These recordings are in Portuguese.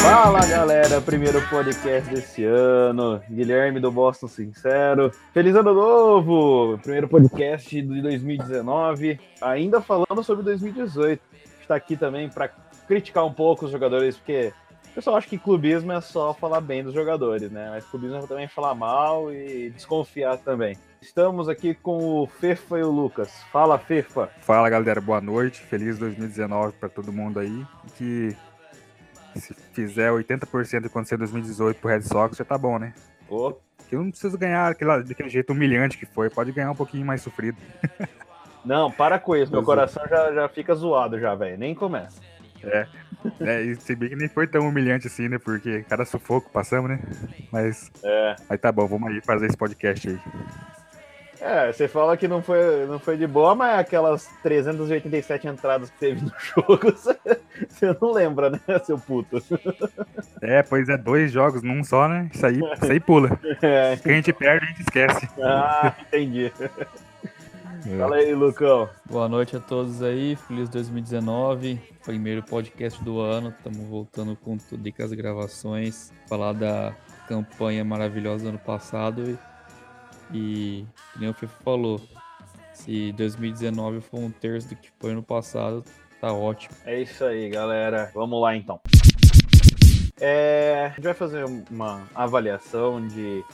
Fala galera, primeiro podcast desse ano. Guilherme do Boston Sincero. Feliz ano novo! Primeiro podcast de 2019. Ainda falando sobre 2018. Está aqui também para criticar um pouco os jogadores, porque o pessoal acha que clubismo é só falar bem dos jogadores, né? Mas clubismo é também falar mal e desconfiar também. Estamos aqui com o Fefa e o Lucas. Fala, Fefa. Fala galera, boa noite. Feliz 2019 para todo mundo aí. Que se fizer 80% de acontecer em 2018 pro Red Sox, já tá bom, né? Ô, Que não precisa ganhar aquele, daquele jeito humilhante que foi, pode ganhar um pouquinho mais sofrido. Não, para com isso. Meu é. coração já, já fica zoado já, velho. Nem começa. É. é, e se bem que nem foi tão humilhante assim, né? Porque cada sufoco passamos, né? Mas, É. mas tá bom, vamos aí fazer esse podcast aí. É, você fala que não foi, não foi de boa, mas aquelas 387 entradas que teve no jogo, você, você não lembra, né, seu puto? É, pois é, dois jogos num só, né? Isso aí, isso aí pula. É, a gente perde, a gente esquece. ah, entendi. Fala aí, Lucão. Boa noite a todos aí, feliz 2019, primeiro podcast do ano, estamos voltando com tudo e com as gravações, falar da campanha maravilhosa do ano passado e, e nem o Fefe falou, se 2019 for um terço do que foi ano passado, tá ótimo. É isso aí, galera. Vamos lá, então. É, a gente vai fazer uma avaliação de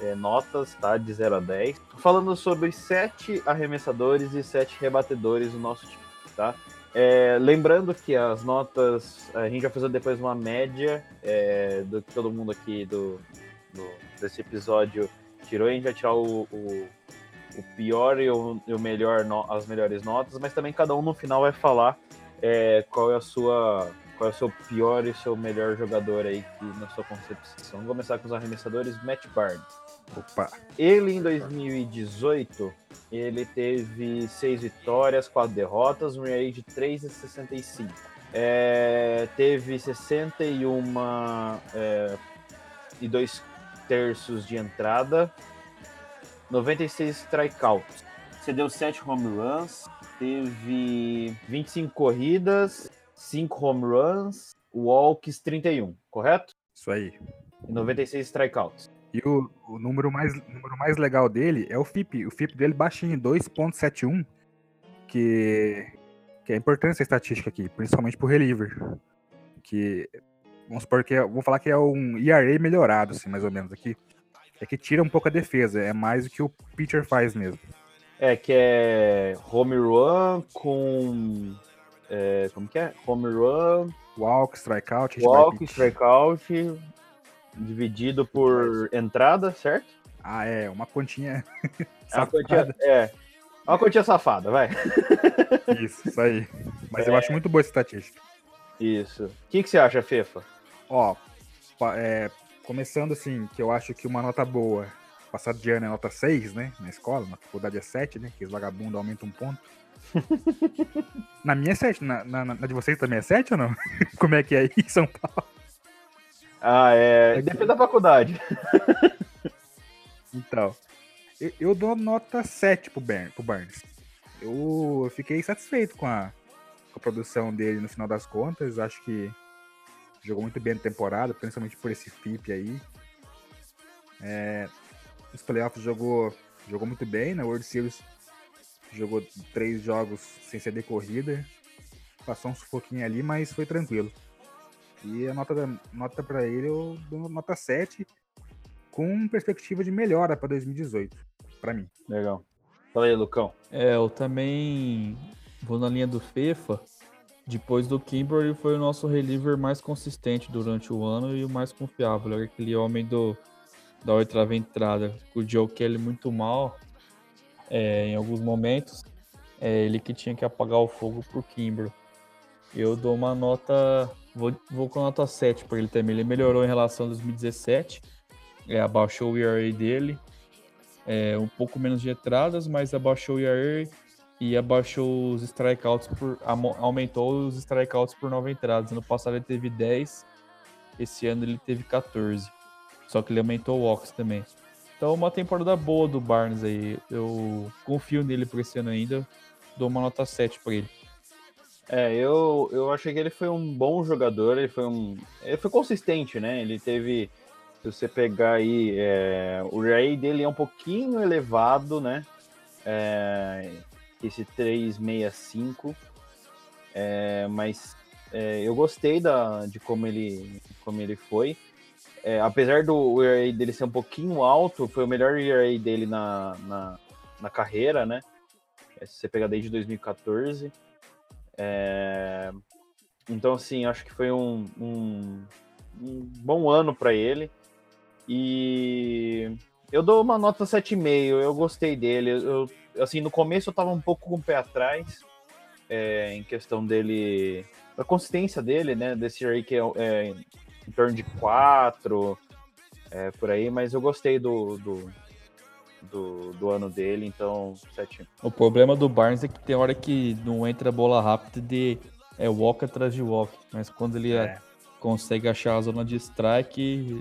é, notas, tá? De 0 a 10. Falando sobre sete arremessadores e sete rebatedores do nosso time, tá? É, lembrando que as notas, a gente vai fazer depois uma média é, do que todo mundo aqui do, do- desse episódio tirou. A gente vai tirar o, o- o pior e o, e o melhor, no- as melhores notas, mas também cada um no final vai falar é, qual é a sua qual é o seu pior e seu melhor jogador aí que, na sua concepção. Vamos começar com os arremessadores, Matt Barnes. Opa, Ele em 2018, ele teve seis vitórias, quatro derrotas, um ERA de 3,65. É, teve 61 é, e dois terços de entrada, 96 strikeouts. Cedeu 7 home runs, teve 25 corridas, 5 home runs, walks 31, correto? isso aí. E 96 strikeouts. E o, o número, mais, número mais legal dele é o FIP. O FIP dele baixinho, 2.71, que, que é importante essa estatística aqui, principalmente pro reliever. Que, vamos supor que, é- vou falar que é um ERA melhorado, assim, mais ou menos aqui. É que tira um pouco a defesa, é mais o que o pitcher faz mesmo. É, que é home run com. é, como que é? Home run, Walk, strikeout, hit walk, strikeout, dividido por entrada, certo? Ah, é, uma continha É uma quantia, é, uma quantia safada, vai. Isso, isso aí. Mas eu acho muito boa essa estatística. Isso. O que, que você acha, Fefa? Ó, é, começando assim, que eu acho que uma nota boa, passado de ano é nota 6, né? Na escola, na faculdade é 7, né? Que os vagabundos aumentam um ponto. na minha é 7, na, na, na de vocês também é 7 ou não? Como é que é aí em São Paulo? Ah, é. Depende da faculdade. Então, eu, eu dou nota 7 pro, Bar- pro Barnes. Eu fiquei satisfeito com a, com a produção dele no final das contas. Acho que jogou muito bem na temporada, principalmente por esse FIP aí. É, nos playoffs jogou, jogou muito bem, na World Series jogou três jogos sem ser decorrida. Passou um sufoquinho ali, mas foi tranquilo. E a nota, da- nota para ele eu dou nota 7 com perspectiva de melhora para 2018, para mim. Legal. Fala aí, Lucão. É, eu também vou na linha do FIFA. Depois do Kimber, ele foi o nosso reliever mais consistente durante o ano e o mais confiável. Era aquele homem do, da oitava entrada. O Joe Kelly muito mal é, em alguns momentos. É ele que tinha que apagar o fogo pro Kimber. Eu dou uma nota. Vou, vou com nota 7 para ele também. Ele melhorou em relação a 2017. É, abaixou o ERA dele é, um pouco menos de entradas, mas abaixou o ERA e abaixou os strikeouts por aumentou os strikeouts por nove entradas. Ano passado ele teve 10, esse ano ele teve 14. Só que ele aumentou o walks também. Então uma temporada boa do Barnes aí. Eu confio nele por esse ano ainda. Dou uma nota 7 para ele. É, eu, eu achei que ele foi um bom jogador, ele foi um. Ele foi consistente, né? Ele teve. Se você pegar aí, é, o Ray dele é um pouquinho elevado, né? É, esse 365. É, mas é, eu gostei da, de como ele, como ele foi. É, apesar do ERA dele ser um pouquinho alto, foi o melhor ERA dele na, na, na carreira, né? É, se você pegar desde 2014. É, então, assim, acho que foi um, um, um bom ano para ele. E eu dou uma nota 7,5. Eu gostei dele. Eu, assim, no começo eu tava um pouco com o pé atrás é, em questão dele, da consistência dele, né? Desse aí que é, é em torno de 4, é, por aí, mas eu gostei do, do, do, do ano dele, então 7. O problema do Barnes é que tem hora que não entra bola rápida de é walk atrás de walk, mas quando ele É. consegue achar a zona de strike,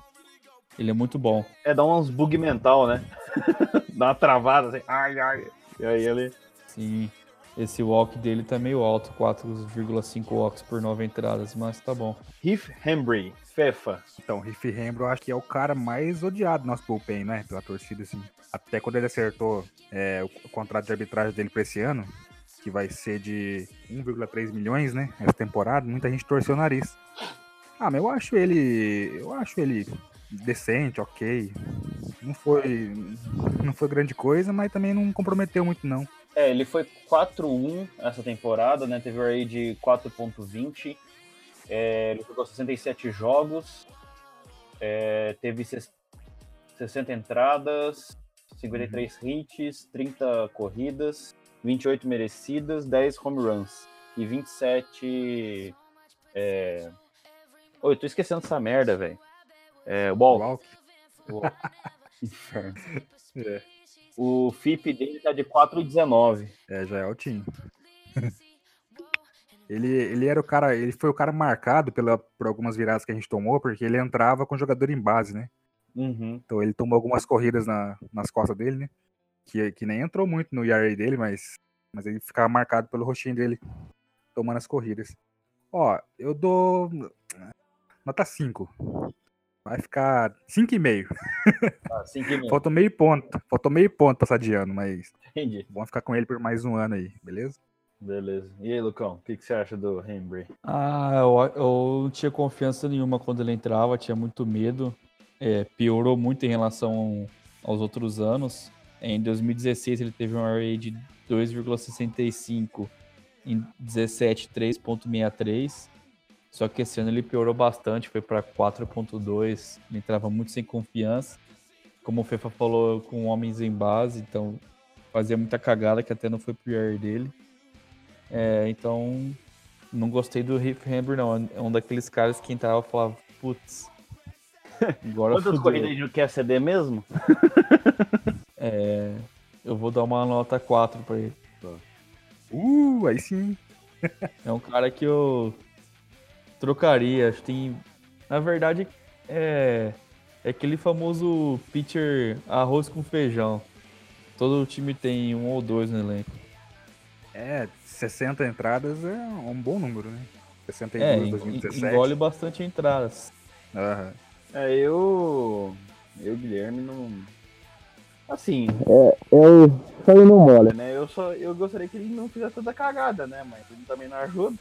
ele é muito bom. É, dá uns bug mental, né? dá uma travada, assim, ai, ai. E aí ele. Sim, esse walk dele tá meio alto, 4,5 walks por 9 entradas, mas tá bom. Heath Hembry, Fefa. Então, o Riff Hembro, eu acho que é o cara mais odiado do nosso bullpen, né? Pela torcida, assim. Até quando ele acertou é, o, contrato de arbitragem dele pra esse ano, que vai ser de 1,3 milhões, né? Essa temporada, muita gente torceu o nariz. Ah, mas eu acho ele. Eu acho ele decente, ok. Não foi. Não foi grande coisa, mas também não comprometeu muito, não. É, ele foi 4-1 essa temporada, né? Teve o array de 4.20. É, ele jogou 67 jogos. É, teve ses- 60 entradas, 53 hits, 30 corridas, 28 merecidas, 10 home runs e 27. É... Oi, eu tô esquecendo essa merda, velho. É, walk. Walk. Inferno. É. O FIP dele tá de 4,19. É, já é altinho. ele, ele era o cara, ele foi o cara marcado pela, por algumas viradas que a gente tomou, porque ele entrava com o jogador em base, né? Uhum. Então ele tomou algumas corridas na- nas costas dele, né? Que, que nem entrou muito no ERA dele, mas, mas ele ficava marcado pelo roxinho dele tomando as corridas. Ó, eu dou nota 5. Vai ficar 5,5. Tá, 5,5. Faltou meio ponto. Faltou meio ponto passar de ano, mas Entendi. vamos ficar com ele por mais um ano aí, beleza? Beleza. E aí, Lucão, o que, que você acha do Hembry? Ah, eu, eu não tinha confiança nenhuma quando ele entrava, tinha muito medo. É, piorou muito em relação aos outros anos. Em 2016 ele teve um RA de 2,65 em 17, 3,63. Só que esse ano ele piorou bastante, foi para 4,2. Ele entrava muito sem confiança. Como o Fefa falou, com homens em base, então fazia muita cagada que até não foi pro ER dele. É, então não gostei do Riff Hamber, não. É um daqueles caras que entrava e falava, putz. Agora Quantas corridas ele não quer ceder mesmo? É, eu vou dar uma nota 4 pra ele. Uh, aí sim. É um cara que eu trocaria. Acho que tem. Na verdade, é, é aquele famoso pitcher arroz com feijão. Todo time tem um ou dois no elenco. É, 60 entradas é um bom número, né? 62 É, em en- 2017. engole bastante entradas. Aham. É, eu. Eu, Guilherme, não. Assim, Eu saí no mole. né? Eu só eu gostaria que ele não fizesse tanta cagada, né? Mas ele também não ajuda.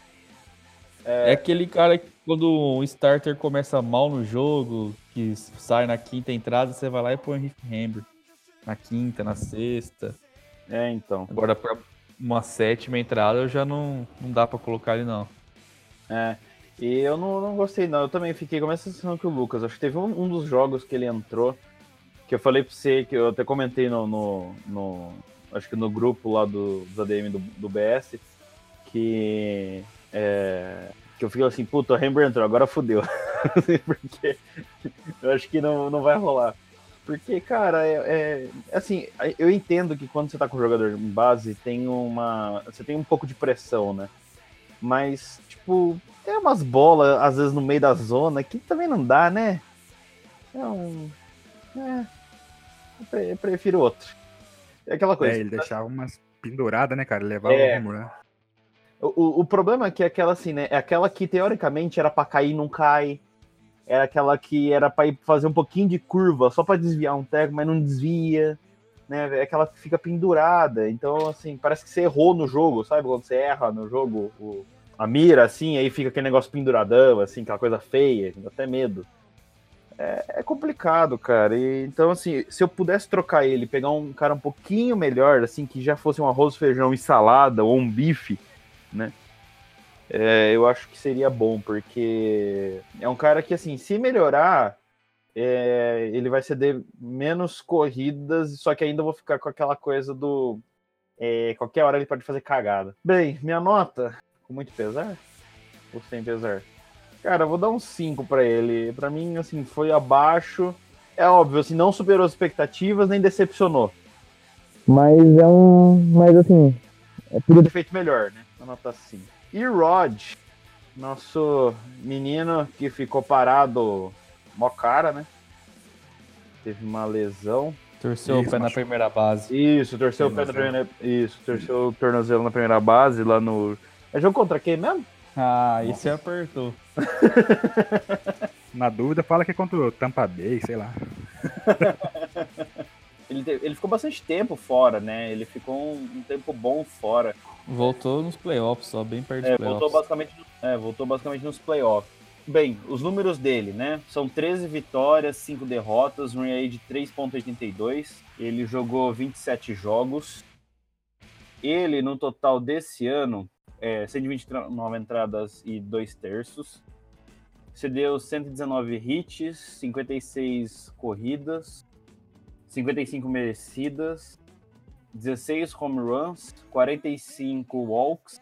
É aquele cara que quando um starter começa mal no jogo, que sai na quinta entrada, você vai lá e põe o Riff Hamber. Na quinta, na sexta. É, então. Agora, pra uma sétima entrada, já não, não dá pra colocar ele, não. É. E eu não, não gostei, não. Eu também fiquei com a mesma sensação que o Lucas. Acho que teve um, um dos jogos que ele entrou, que eu falei pra você, que eu até comentei no. no, no- acho que no grupo lá do, dos ADM do, do BS, que. é, que eu fiquei assim, puta, o Rembrandt entrou, agora fodeu. Porque eu acho que não, não vai rolar. Porque, cara, é, é- assim, eu entendo que quando você tá com o jogador em base, tem uma. Você tem um pouco de pressão, né? Mas, tipo, tem umas bolas, às vezes, no meio da zona que também não dá, né? É um. É. Eu pre- eu prefiro outro. É aquela coisa. É, ele deixava umas penduradas, né, cara? Ele levava É. o home run. O, o problema é que é aquela assim, né? É aquela que teoricamente era pra cair e não cai. Era aquela que era pra ir fazer um pouquinho de curva só pra desviar um teco, mas não desvia. Né? É aquela que fica pendurada. Então, assim, parece que você errou no jogo, sabe? Quando você erra no jogo o- a mira, assim, aí fica aquele negócio penduradão, assim, aquela coisa feia, dá até medo. É, é complicado, cara. E, então, assim, se eu pudesse trocar ele, pegar um cara um pouquinho melhor, assim, que já fosse um arroz, feijão e salada, ou um bife, né? É, eu acho que seria bom, porque é um cara que, assim, se melhorar, é, ele vai ceder menos corridas, só que ainda vou ficar com aquela coisa do. é, qualquer hora ele pode fazer cagada. Bem, minha nota, com muito pesar? Ou sem pesar? Cara, eu vou dar um 5 pra ele. Pra mim, assim, foi abaixo. É óbvio, assim, não superou as expectativas, nem decepcionou. Mas é um. Mas assim. É Podia ter feito melhor, né? A nota 5. E Rod, nosso menino que ficou parado mó cara, né? Teve uma lesão. Torceu o Isso, pé na primeira base. Isso, torceu o pé na primeira. Isso, torceu o tornozelo na primeira base lá no. É jogo contra quem mesmo? Ah, e você apertou. Na dúvida, fala que é contra o Tampa Bay, sei lá. Ele, teve- ele ficou bastante tempo fora, né? Ele ficou um, um tempo bom fora. Voltou nos playoffs, só bem perto dos É, playoffs. voltou basicamente, é, voltou basicamente nos playoffs. Bem, os números dele, né? São 13 vitórias, 5 derrotas, um EA de 3.82. Ele jogou 27 jogos. Ele, no total desse ano, é 129 entradas e 2 terços. Cedeu 119 hits, 56 corridas, 55 merecidas, 16 home runs, 45 walks,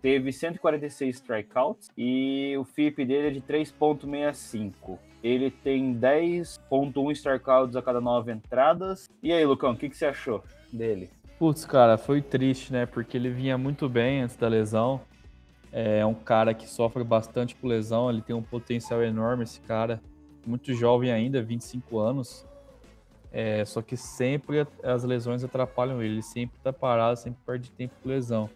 teve 146 strikeouts e o FIP dele é de 3.65. Ele tem 10.1 strikeouts a cada 9 entradas. E aí, Lucão, o que, que você achou dele? Putz, cara, foi triste, né? Porque ele vinha muito bem antes da lesão. É um cara que sofre bastante por lesão, ele tem um potencial enorme, esse cara. Muito jovem ainda, 25 anos. É, só que sempre as lesões atrapalham ele. Ele sempre tá parado, sempre perde tempo por lesão.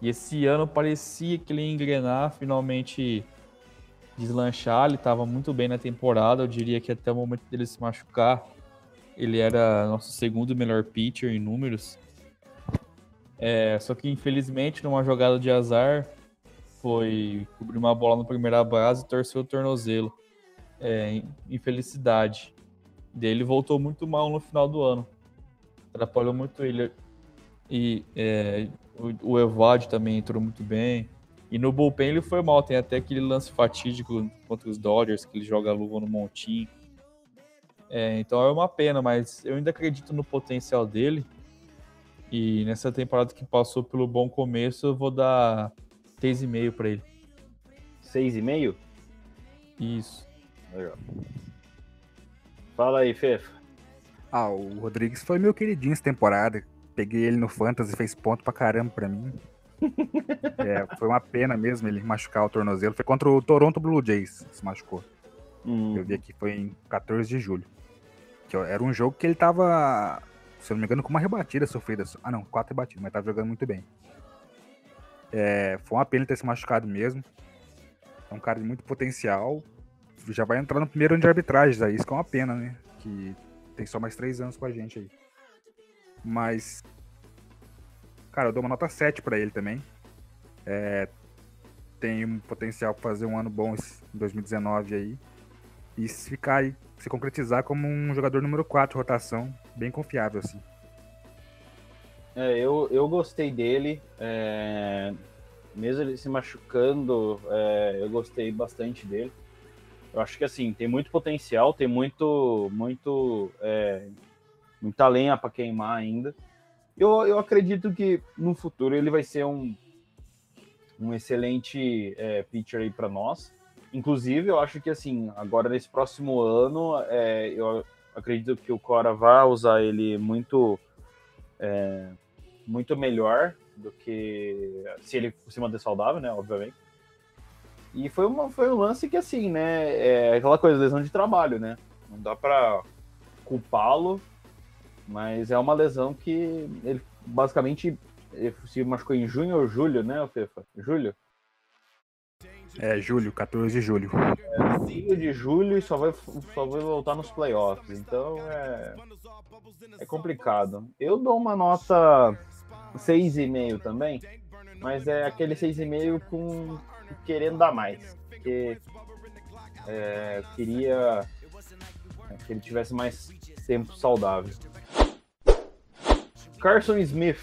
E esse ano parecia que ele ia engrenar, finalmente deslanchar. Ele estava muito bem na temporada. Eu diria que até o momento dele se machucar, ele era nosso segundo melhor pitcher em números. É, só que infelizmente, numa jogada de azar, foi cobrir uma bola na primeira base e torceu o tornozelo. É, infelicidade. Dele voltou muito mal no final do ano. Atrapalhou muito ele. E é, o, o Evad também entrou muito bem. E no bullpen ele foi mal. Tem até aquele lance fatídico contra os Dodgers, que ele joga a luva no montinho. É, então é uma pena, mas eu ainda acredito no potencial dele. E nessa temporada que passou pelo bom começo, eu vou dar 3,5 para ele. 6,5? Isso. Legal. Fala aí, Fefa. Ah, o Rodrigues foi meu queridinho essa temporada. Peguei ele no Fantasy, fez ponto pra caramba pra mim. É, foi uma pena mesmo ele machucar o tornozelo. Foi contra o Toronto Blue Jays, se machucou. Hum, Eu vi aqui, foi em 14 de julho. Que era um jogo que ele tava, se eu não me engano, com uma rebatida sofrida. Ah, não, quatro rebatidas, mas tava jogando muito bem. É, foi uma pena ele ter se machucado mesmo. É um cara de muito potencial. Já vai entrar no primeiro ano de arbitragem, aí isso que é uma pena, né? Que tem só mais três anos com a gente aí. Mas. Cara, eu dou uma nota 7 pra ele também. É, tem um potencial pra fazer um ano bom em 2019 aí. E se ficar aí, se concretizar como um jogador número 4 rotação, bem confiável, assim. É, eu, eu gostei dele. é, mesmo ele se machucando, é, eu gostei bastante dele. Eu acho que assim, tem muito potencial, tem muito, muito, é, muita lenha para queimar ainda. Eu, eu acredito que no futuro ele vai ser um, um excelente é, pitcher aí para nós. Inclusive, eu acho que assim, agora nesse próximo ano, é, eu acredito que o Cora vai usar ele muito é, muito melhor do que se ele se manter saudável, né? Obviamente. E foi, uma, foi um lance que, assim, né? É aquela coisa, lesão de trabalho, né? Não dá pra culpá-lo, mas é uma lesão que ele basicamente Ele se machucou em junho ou julho, né, Fefa? Julho? É, julho, 14 de julho. Fim de julho e só vai, só vai voltar nos playoffs. Então é, é complicado. Eu dou uma nota 6,5 também, mas é aquele 6,5 com querendo dar mais. Porque é, eu queria que ele tivesse mais tempo saudável. Carson Smith,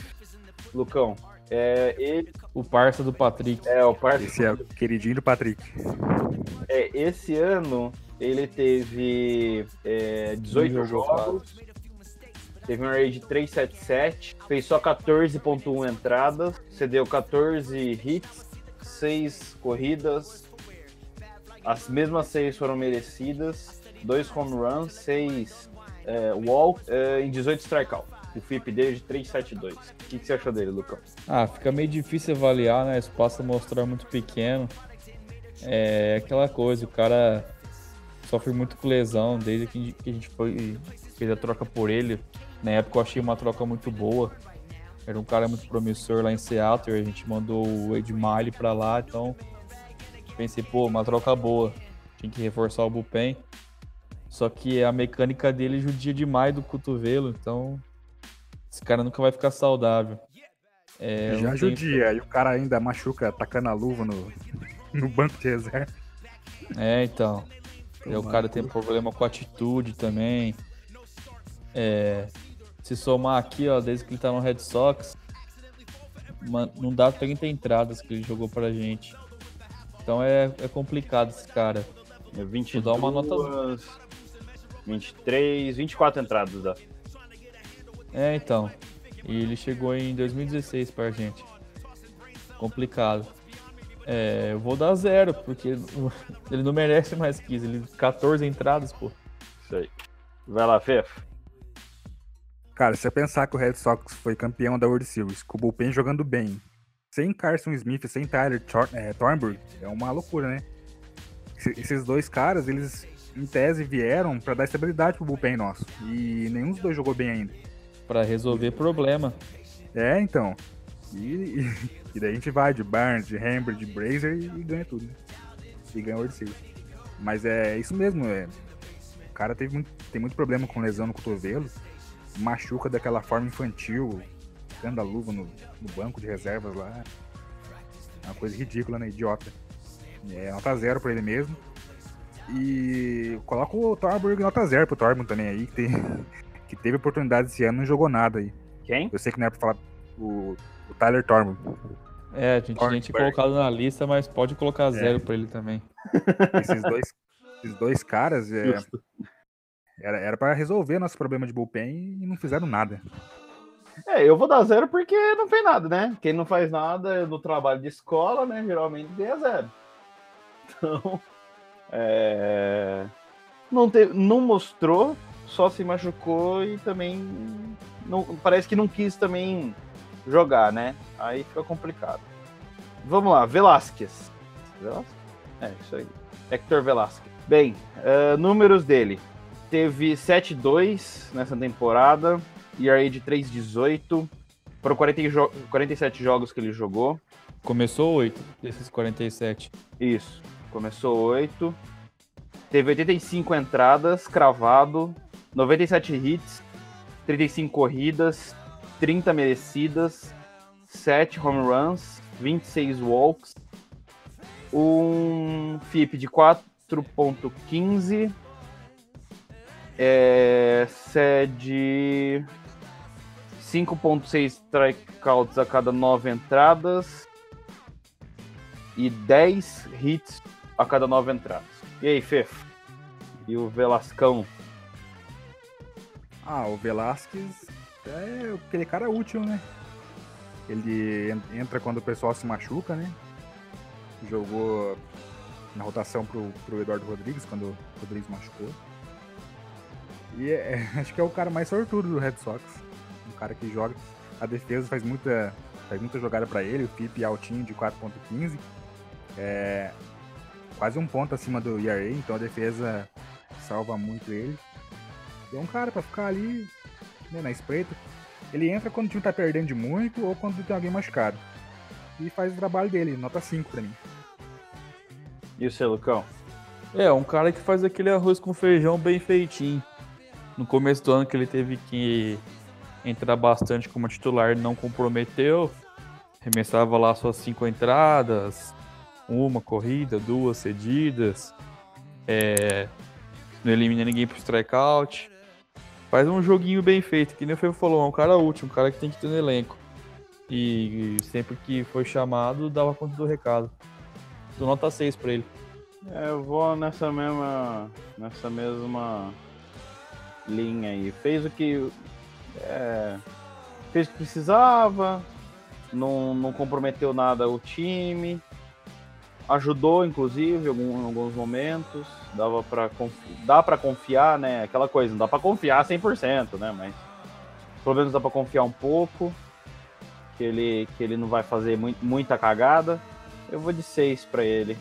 Lucão. É, ele O parça do Patrick. é o parceiro. Esse é o queridinho do Patrick. É, esse ano ele teve é, 18 Nível jogos, teve um array de 377, fez só 14.1 entradas, cedeu 14 hits, 6 corridas, as mesmas 6 foram merecidas, 2 home runs, 6 é, walk é, em 18 strikeouts. O FIP dele é de 372. O que, que você achou dele, Lucão? Ah, fica meio difícil avaliar, né? O espaço mostrar muito pequeno. É aquela coisa, o cara sofre muito com lesão desde que que a gente foi, fez a troca por ele. Na época eu achei uma troca muito boa. Era um cara muito promissor lá em Seattle. A gente mandou o Ed Miley pra lá, então pensei, pô, uma troca boa. Tinha que reforçar o bullpen. Só que a mecânica dele judia demais do cotovelo, então esse cara nunca vai ficar saudável. É, Já judia, e o cara ainda machuca tacando a luva no, no banco de reserva. É, então. E o cara tem problema com atitude também. É, se somar aqui, ó, desde que ele tá no Red Sox, não dá 30 entradas que ele jogou pra gente. Então é, é complicado esse cara. É 22, dar uma nota- 23, 24 entradas dá. É, então. E ele chegou em 2016 pra gente. Complicado. É, eu vou dar zero, porque ele não merece mais que isso. Ele 14 entradas, pô. Isso aí. Vai lá, Fefo. Cara, se você pensar que o Red Sox foi campeão da World Series, com o bullpen jogando bem, sem Carson Smith, sem Tyler é, Thornburg, é uma loucura, né? Esse- Esses dois caras, eles em tese vieram pra dar estabilidade pro bullpen nosso. E nenhum dos dois jogou bem ainda. Pra resolver problema. É, então. E, e, daí a gente vai de Barnes, de Hamber, de Brazer e, e ganha tudo, né? E ganha o World Series. Mas é isso mesmo, é. O cara teve muito, tem muito problema com lesão no cotovelo, machuca daquela forma infantil, dando a luva no, no banco de reservas lá. É uma coisa ridícula, né? Idiota. É nota zero pra ele mesmo. E coloca o Thorburg nota zero pro Thorburg também aí, que, tem, que teve oportunidade esse ano e não jogou nada aí. Quem? Eu sei que não é pra falar o, o Tyler Thorburg. É, a gente, colocado na lista, mas pode colocar zero pra ele também. Esses dois, esses dois caras é. Era, pra resolver nosso problema de bullpen e não fizeram nada. É, eu vou dar zero porque não fez nada, né? Quem não faz nada no trabalho de escola, né? Geralmente ganha zero. Então, é... não, teve, não mostrou, só se machucou e também não, parece que não quis também jogar, né? Aí fica complicado. Vamos lá, Velasquez. Velasquez? É, isso aí. Hector Velasquez. Bem, eh, números dele. Teve 7-2 nessa temporada, ERA de 3,18. Foram 40 jo 47 jogos que ele jogou. Começou oito desses 47. Isso. Começou 8. Teve 85 entradas, cravado. 97 hits. 35 corridas. 30 merecidas. 7 home runs. 26 walks. Um FIP de 4.15. É, cede 5.6 strikeouts a cada 9 entradas e 10 hits a cada 9 entradas. E aí, Fefo? E o Velascão? Ah, o Velasquez é aquele cara útil, né? Ele en- entra quando o pessoal se machuca, né? Jogou na rotação pro, pro Eduardo Rodrigues, quando o Rodrigues machucou. E é- acho que é o cara mais sortudo do Red Sox. Um cara que joga. A defesa faz muita, faz muita jogada pra ele, o FIP altinho de 4.15. É quase um ponto acima do ERA, então a defesa salva muito ele. E é um cara pra ficar ali, né, na espreita. Ele entra quando o time tá perdendo de muito ou quando tem alguém machucado. E faz o trabalho dele, nota 5 pra mim. E o seu, Lucão? É, um cara que faz aquele arroz com feijão bem feitinho. No começo do ano que ele teve que entrar bastante como titular, não comprometeu. Remessava lá suas cinco entradas, uma corrida, duas cedidas. É, não elimina ninguém pro strikeout. Faz um joguinho bem feito, que nem o Fê falou, é um cara útil, um cara que tem que ter no elenco. E, e sempre que foi chamado, dava conta do recado. Dou nota 6 pra ele. É, eu vou nessa mesma. nessa mesma linha aí. Fez o que. é, fez o que precisava, não, não comprometeu nada o time, ajudou, inclusive, em alguns momentos. Dava pra confi- dá para confiar, né? Aquela coisa, não dá pra confiar 100%, né? Mas pelo menos dá pra confiar um pouco. Que ele, que ele não vai fazer mui- muita cagada. Eu vou de 6 pra ele.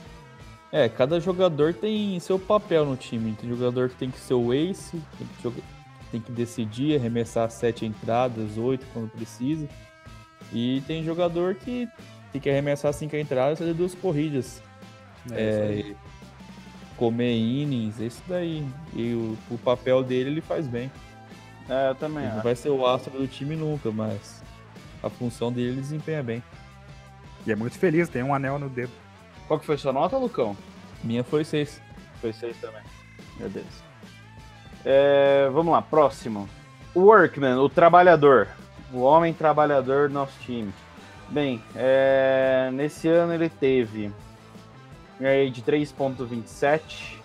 É, cada jogador tem seu papel no time. Tem jogador que tem que ser o ace, tem que, joga- tem que decidir, arremessar sete entradas, oito quando precisa. E tem jogador que tem que arremessar cinco entradas e fazer duas corridas. É, comer innings, isso daí. E o, o papel dele ele faz bem. É, eu também Ele não vai ser o astro do time nunca, mas a função dele ele desempenha bem. E é muito feliz, tem um anel no dedo. Qual que foi sua nota, Lucão? Minha foi seis. Foi 6 também. Meu Deus. É, vamos lá, próximo. O Workman, o trabalhador. O homem trabalhador do nosso time. Bem, é, nesse ano ele teve um ERA de 3.27.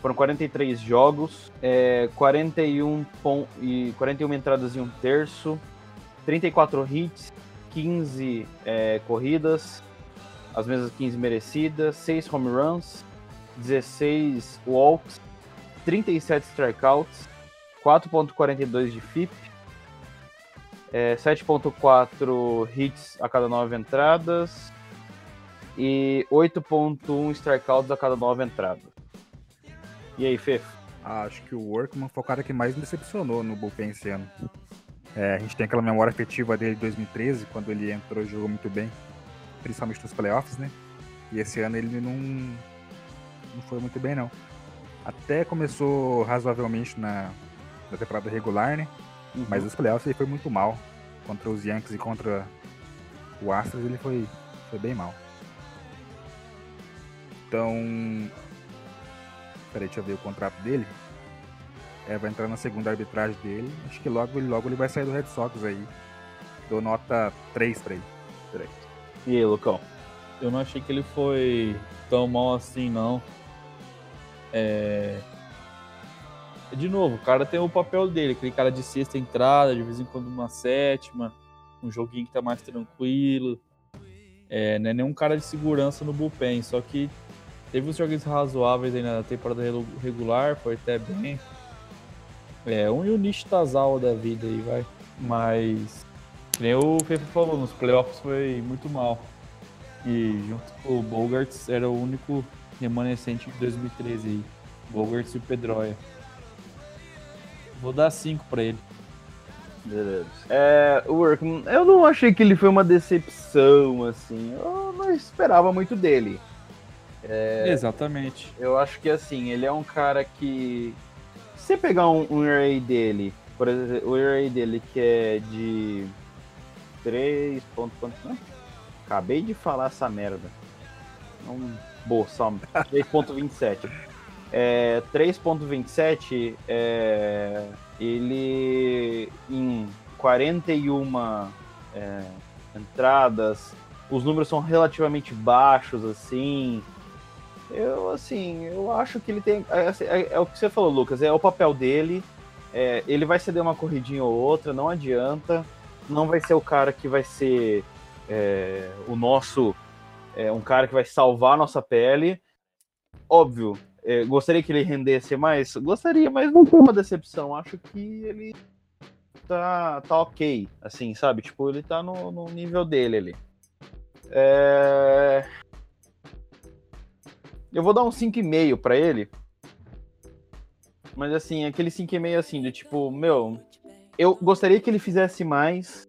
Foram 43 jogos, é, 41, pon- e 41 entradas e um terço, 34 hits, 15 é, corridas, as mesmas 15 merecidas, 6 home runs, 16 walks, 37 strikeouts, 4.42 de FIP, é, 7.4 hits a cada 9 entradas e 8.1 strikeouts a cada 9 entradas. E aí, Fê? Acho que o Workman foi o cara que mais me decepcionou no bullpen esse ano. É, a gente tem aquela memória afetiva dele de 2013, quando ele entrou e jogou muito bem, principalmente nos playoffs, né? E esse ano ele não, não foi muito bem, não. Até começou razoavelmente na, na temporada regular, né? Mas nos playoffs ele foi muito mal. Contra os Yankees e contra o Astros ele foi, foi bem mal. Então. Peraí, deixa eu ver o contrato dele. É, vai entrar na segunda arbitragem dele. Acho que logo, ele- logo ele vai sair do Red Sox aí. Dou nota 3 pra ele. E aí, Lucão? Eu não achei que ele foi tão mal assim, não. É... De novo, o cara tem o papel dele, aquele cara de sexta entrada, de vez em quando uma sétima, um joguinho que tá mais tranquilo. É, não é nenhum cara de segurança no bullpen, só que teve uns jogos razoáveis aí na temporada regular, foi até bem. É, um Yunichi Tazawa da vida aí, vai. Mas, nem o Fefe falou, nos playoffs foi muito mal. E junto com o Bogarts era o único remanescente de 2013 aí. Bogarts e o Pedroia. Vou dar 5 pra ele. Beleza. É, o Workman, eu não achei que ele foi uma decepção, assim. Eu não esperava muito dele. Exatamente. Eu acho que, assim, ele é um cara que. Se você pegar um, um ERA dele, por exemplo, o ERA dele que é de 3. Ponto, quanto, né? Acabei de falar essa merda. Um bolsão. 3.27. É, 3.27 é, ele em 41 é, entradas, os números são relativamente baixos assim. Eu assim, eu acho que ele tem é, assim, é- é o que você falou, Lucas, é o papel dele. É, ele vai ceder uma corridinha ou outra, não adianta. Não vai ser o cara que vai ser é, o nosso, é, um cara que vai salvar a nossa pele. Óbvio, é, gostaria que ele rendesse mais? Gostaria, mas não foi uma decepção. Acho que ele tá, tá ok, assim, sabe? Tipo, ele tá no, no nível dele ali. É... Eu vou dar um 5,5 pra ele. Mas assim, aquele 5,5 assim, de tipo, meu, eu gostaria que ele fizesse mais,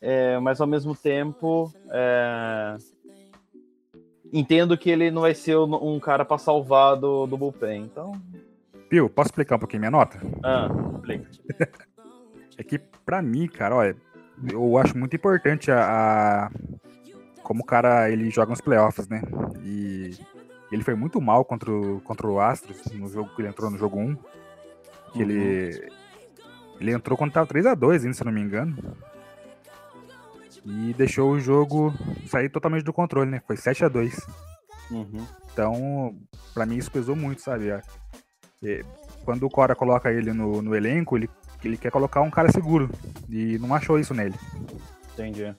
é, mas ao mesmo tempo é, entendo que ele não vai ser um cara para salvar do, do bullpen. Então, Pio, posso explicar um pouquinho minha nota? ah, explica. É que, pra mim, cara, olha, eu acho muito importante a, a- como o cara ele joga nos playoffs, né? E ele foi muito mal contra o, contra o Astros no jogo que ele entrou no jogo 1. Que ele. Ele entrou quando tava 3x2, ainda, se eu não me engano. E deixou o jogo sair totalmente do controle, né? Foi 7x2. Uhum. Então, pra mim isso pesou muito, sabe? É, é, Quando o Cora coloca ele no, no elenco, ele, ele quer colocar um cara seguro. E não achou isso nele. Entendi.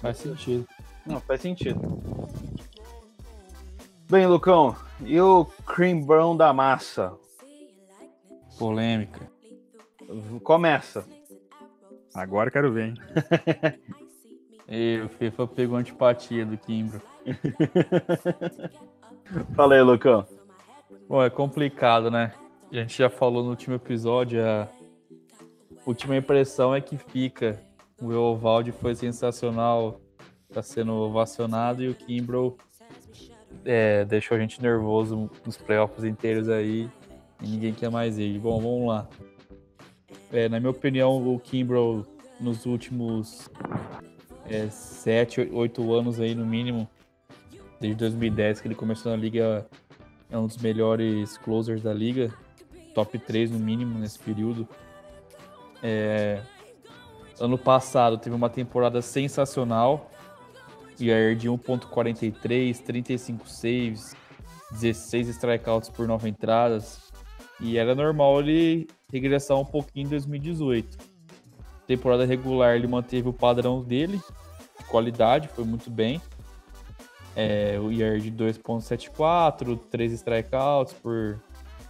Faz sentido. Não, faz sentido. Bem, Lucão, e o cream brown da massa? Polêmica. Começa. Agora quero ver, hein? E o FIFA pegou antipatia do Kimbro. Fala aí, Lucão. Bom, é complicado, né? A gente já falou no último episódio, a última impressão é que fica. O Eovaldi foi sensacional, tá sendo ovacionado, e o Kimbrough é, deixou a gente nervoso nos playoffs inteiros aí, e ninguém quer mais ele. Bom, vamos lá. É, na minha opinião, o Kimbrough nos últimos é, 7, 8 anos aí no mínimo, desde 2010 que ele começou na liga, é um dos melhores closers da liga, top 3 no mínimo nesse período. É, ano passado teve uma temporada sensacional, ER de 1.43, 35 saves, 16 strikeouts por 9 entradas, e era normal ele regressar um pouquinho em 2018. Temporada regular ele manteve o padrão dele, de qualidade, foi muito bem. É, o ER de 2.74, 3 strikeouts por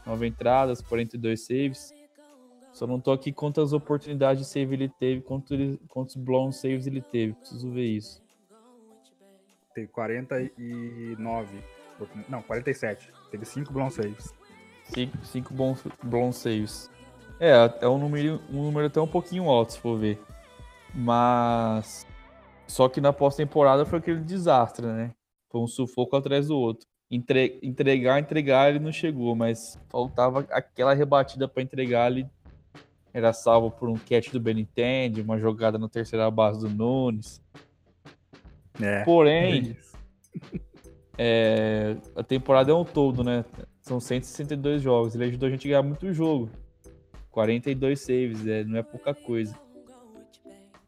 9 entradas, 42 saves. Só não tô aqui quantas oportunidades de save ele teve, quanto ele- quantos blown saves ele teve. Preciso ver isso. Teve 49. Não, 47. Teve 5 blown saves. 5 bons blown saves. É, é um número, um número até um pouquinho alto, se for ver. Mas. Só que na pós-temporada foi aquele desastre, né? Foi um sufoco atrás do outro. Entre- entregar, entregar, ele não chegou, mas faltava aquela rebatida para entregar. Ele era salvo por um catch do Benintendi, uma jogada na terceira base do Nunes. É. Porém, é, a temporada é um todo, né? São 162 jogos. Ele ajudou a gente a ganhar muito jogo. 42 saves, é, não é pouca coisa.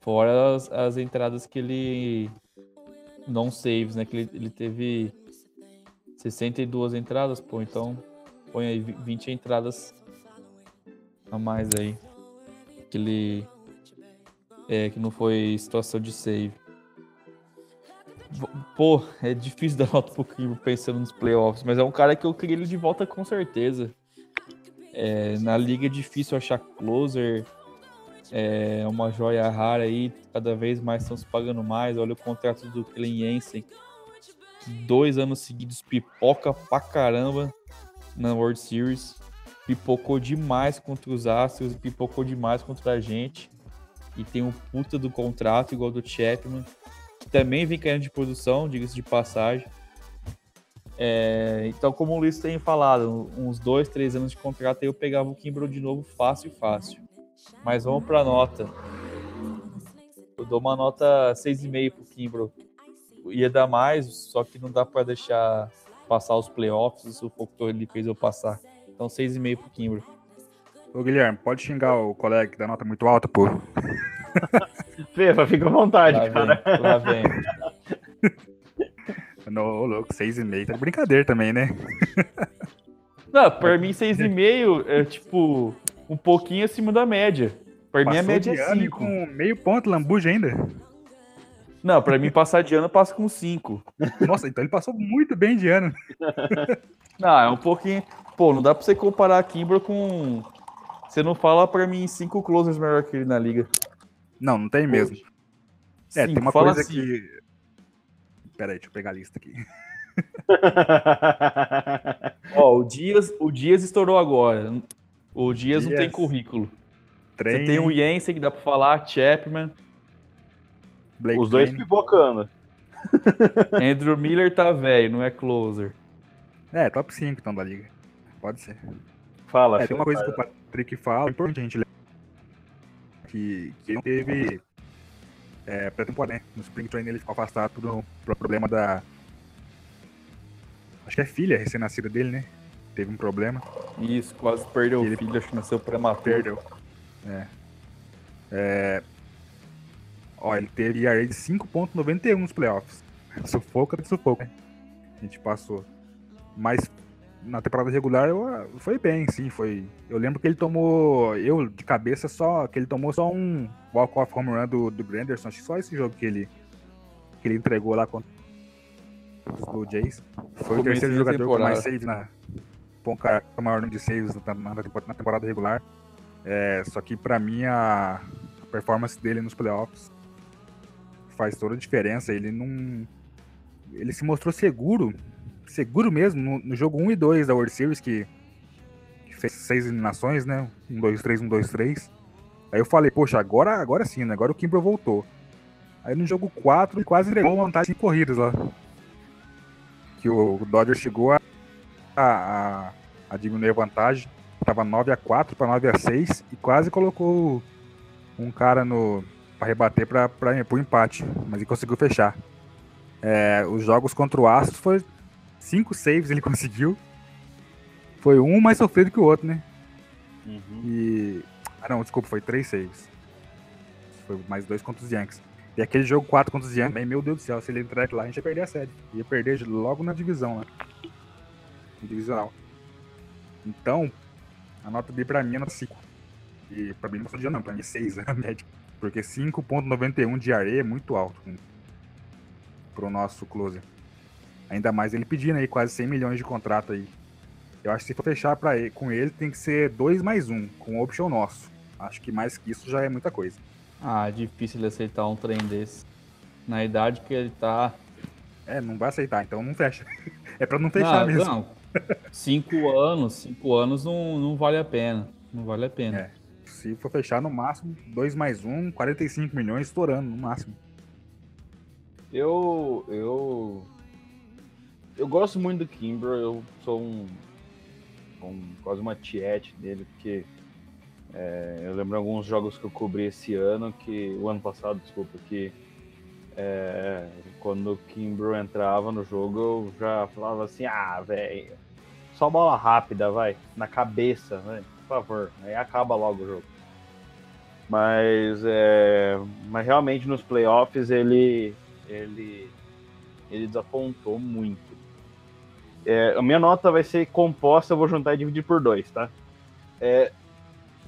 Fora as, as entradas que ele. Não saves, né? Que ele, ele teve 62 entradas, pô. Então, põe aí 20 entradas a mais aí. Que ele. É, que não foi situação de save. Pô, é difícil dar nota pro Kimber pensando nos playoffs, mas é um cara que eu queria ele de volta com certeza. É, na liga é difícil achar closer, é uma joia rara aí, cada vez mais estão se pagando mais. Olha o contrato do Clean Jensen, dois anos seguidos pipoca pra caramba na World Series, pipocou demais contra os Astros, pipocou demais contra a gente, e tem um puta do contrato igual do Chapman também vem caindo de produção, diga-se de passagem. É, então, como o Luiz tem falado, uns dois, três anos de contrato, aí eu pegava o Kimbrough de novo fácil, fácil. Mas vamos para nota. Eu dou uma nota 6,5 pro Kimbrough. Ia dar mais, só que não dá para deixar passar os playoffs, o sufoco que ele fez eu passar. Então 6,5 pro Kimbrough. Ô, Guilherme, pode xingar o colega que dá nota muito alta, pô. Fefa, fica à vontade, Lá cara. vem, lá vem. No, ô, louco, 6,5 tá de brincadeira também, né? Não, pra mim 6,5 é tipo um pouquinho acima da média. Pra mim a média de é ano e 5. com meio ponto, lambuja ainda. Não, pra mim passar de ano eu passo com 5. Nossa, então ele passou muito bem de ano. Não, é um pouquinho. Pô, não dá pra você comparar a Kimbrough com. Você não fala pra mim cinco closers melhor que ele na liga. Não, não tem mesmo. É, Cinco, tem uma coisa cinco. que. Pera aí, deixa eu pegar a lista aqui. Ó, o Dias, o Dias estourou agora. O Dias, não tem Dias. currículo. Train, Você tem o Jensen, que dá pra falar, Chapman. Blake Os dois Train. pipocando. Andrew Miller tá velho, não é closer. É, top 5 então da liga. Pode ser. Fala, É, tem uma coisa que o Patrick fala, é importante a gente lembrar que, que ele teve é, pré-temporada, né? No Spring Training ele ficou afastado por, por problema da. Acho que é filha recém-nascida dele, né? Teve um problema. Isso, quase perdeu Ele- o filho, acho que nasceu prematuro. Perdeu. É. É, Ó, ele teve ERA de 5.91 nos playoffs. Sufoca de sufoco, né? A gente passou. Mas na temporada regular eu- foi bem, sim, foi. Eu lembro que ele tomou, eu de cabeça só, que ele tomou só um walk-off home run do, do Granderson, acho que só esse jogo que ele que ele entregou lá contra os Blue Jays. Foi o terceiro jogador com mais saves na com o maior número de saves na, na, na temporada regular. É, só que pra mim a performance dele nos playoffs faz toda a diferença. Ele não. Ele se mostrou seguro, seguro mesmo, no, no jogo 1 e 2 da World Series, que, fez seis eliminações, né? 1, 2, 3, 1, 2, 3. Aí eu falei, poxa, agora, agora sim, né? Agora o Kimbrel voltou. Aí no jogo 4 ele quase entregou vantagem em corridas lá. Que o, o Dodger chegou a, a, a diminuir a vantagem. Tava 9 a 4 para 9 a 6 e quase colocou um cara no para rebater para o empate, mas ele conseguiu fechar. É, os jogos contra o Astros foi cinco saves ele conseguiu. Foi um mais sofrido que o outro, né? Uhum. E ah não, desculpa, foi três saves. Foi mais dois contra os Yankees. E aquele jogo 4 contra os Yankees, meu Deus do céu, se ele entrar lá, a gente ia perder a série. Ia perder logo na divisão lá. No divisional. Então, a nota B pra mim é nota 5. E pra mim não dia não, pra mim é 6 a média. Porque 5.91 de areia é muito alto né, pro nosso closer. Ainda mais ele pedindo aí quase 100 milhões de contrato aí. Eu acho que se for fechar pra ele, com ele tem que ser 2 mais 1, com option nosso. Acho que mais que isso já é muita coisa. Ah, difícil ele aceitar um trem desse. Na idade que ele tá. É, não vai aceitar, então não fecha. é pra não fechar Ah, mesmo. Não, cinco anos, cinco anos não, não vale a pena. Não vale a pena. É. Se for fechar no máximo, 2 mais 1, 45 milhões estourando no máximo. Eu, eu, eu gosto muito do Kimbrough, eu sou um, um quase uma tiete dele, porque é, eu lembro alguns jogos que eu cobri esse ano, que o ano passado, desculpa, que é, quando o Kimbrough entrava no jogo, eu já falava assim, ah, velho, só bola rápida, vai, na cabeça, né? por favor, aí acaba logo o jogo. Mas, é, mas realmente nos playoffs ele, ele, ele desapontou muito. É, a minha nota vai ser composta, eu vou juntar e dividir por dois, tá? É,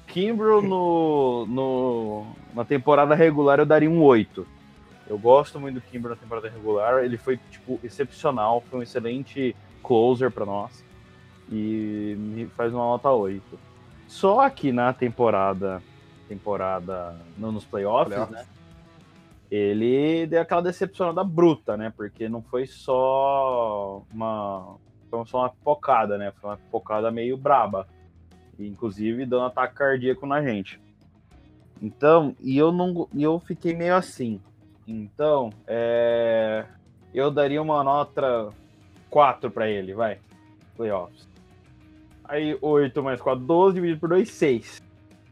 Kimbrough no, no, na temporada regular eu daria um 8. Eu gosto muito do Kimbrough na temporada regular, ele foi tipo excepcional, foi um excelente closer para nós e me faz uma nota 8. Só que na temporada temporada no, nos playoffs, Playoffs. né? Ele deu aquela decepcionada bruta, né? Porque não foi só uma foi só uma pipocada, né? Foi uma pipocada meio braba. Inclusive dando ataque cardíaco na gente. Então, e eu não eu fiquei meio assim. Então, é, eu daria uma nota 4 para ele, vai. Playoffs. Aí 8 mais 4, 12, dividido por 2, 6.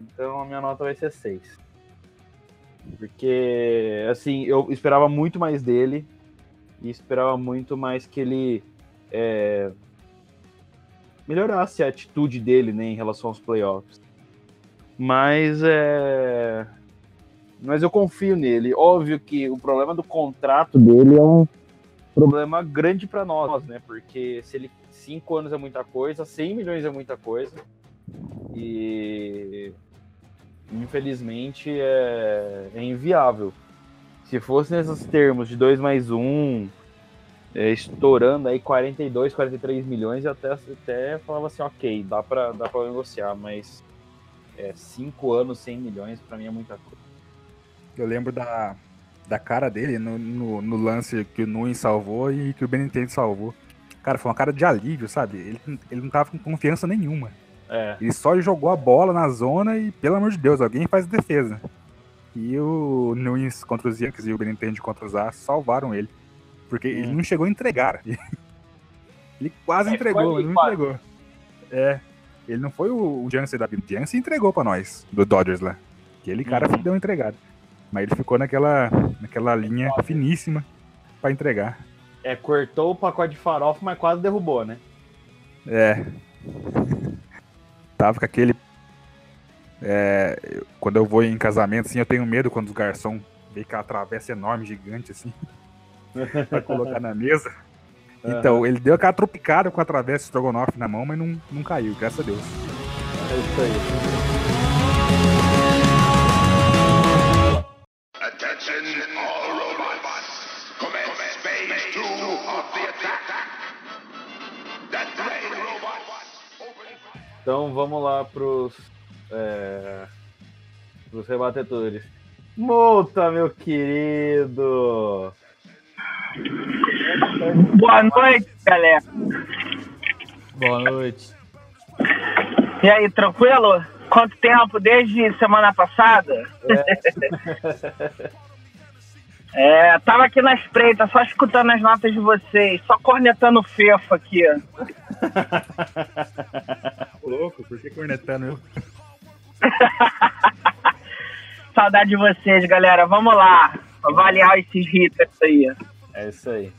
Então a minha nota vai ser 6. Porque, assim, eu esperava muito mais dele. E esperava muito mais que ele é, melhorasse a atitude dele né, em relação aos playoffs. Mas é. Mas eu confio nele. Óbvio que o problema do contrato dele é um problema grande para nós, né? Porque se ele 5 anos é muita coisa, 100 milhões é muita coisa. E infelizmente é, é inviável. Se fosse nesses termos de 2 mais 1, um, é, estourando aí 42, 43 milhões, eu até, até falava assim, ok, dá para dá pra negociar, mas 5 é, anos, 100 milhões, para mim é muita coisa. Eu lembro da, da cara dele no, no, no lance que o Nunes salvou e que o Benintendi salvou. Cara, foi uma cara de alívio, sabe? Ele, ele não tava com confiança nenhuma. É. Ele só jogou a bola na zona e, pelo amor de Deus, alguém faz defesa. E o Nunes contra os Yankees e o Benintendi contra os Astros salvaram ele. Porque ele Hum. não chegou a entregar. Ele quase É, entregou, mas não quase. entregou. É. Ele não foi o, o Jansen da vida. O Jansen entregou pra nós, do Dodgers lá. Aquele cara Uhum. deu uma entregada. Mas ele ficou naquela, naquela linha finíssima pra entregar. É, cortou o pacote de farofa, mas quase derrubou, né? É. Tava com aquele. É, eu- quando eu vou em casamento, assim, eu tenho medo quando os garçom vê aquela travessa enorme, gigante, assim, pra colocar na mesa. Então, ele deu aquela tropicada com a travessa estrogonofe na mão, mas não, não caiu, graças a Deus. É isso aí. Attention all robots. Commence phase two of the attack. That train robots. Open. Então vamos lá pros. É, pros rebatedores. Multa, meu querido! Boa noite, galera. Boa noite. E aí, tranquilo? Quanto tempo? Desde semana passada? É, tava aqui na espreita, só escutando as notas de vocês, só cornetando o fefo aqui. Louco, por que cornetando eu? Saudade de vocês, galera. Vamos lá, avaliar esses hitters aí. É isso aí.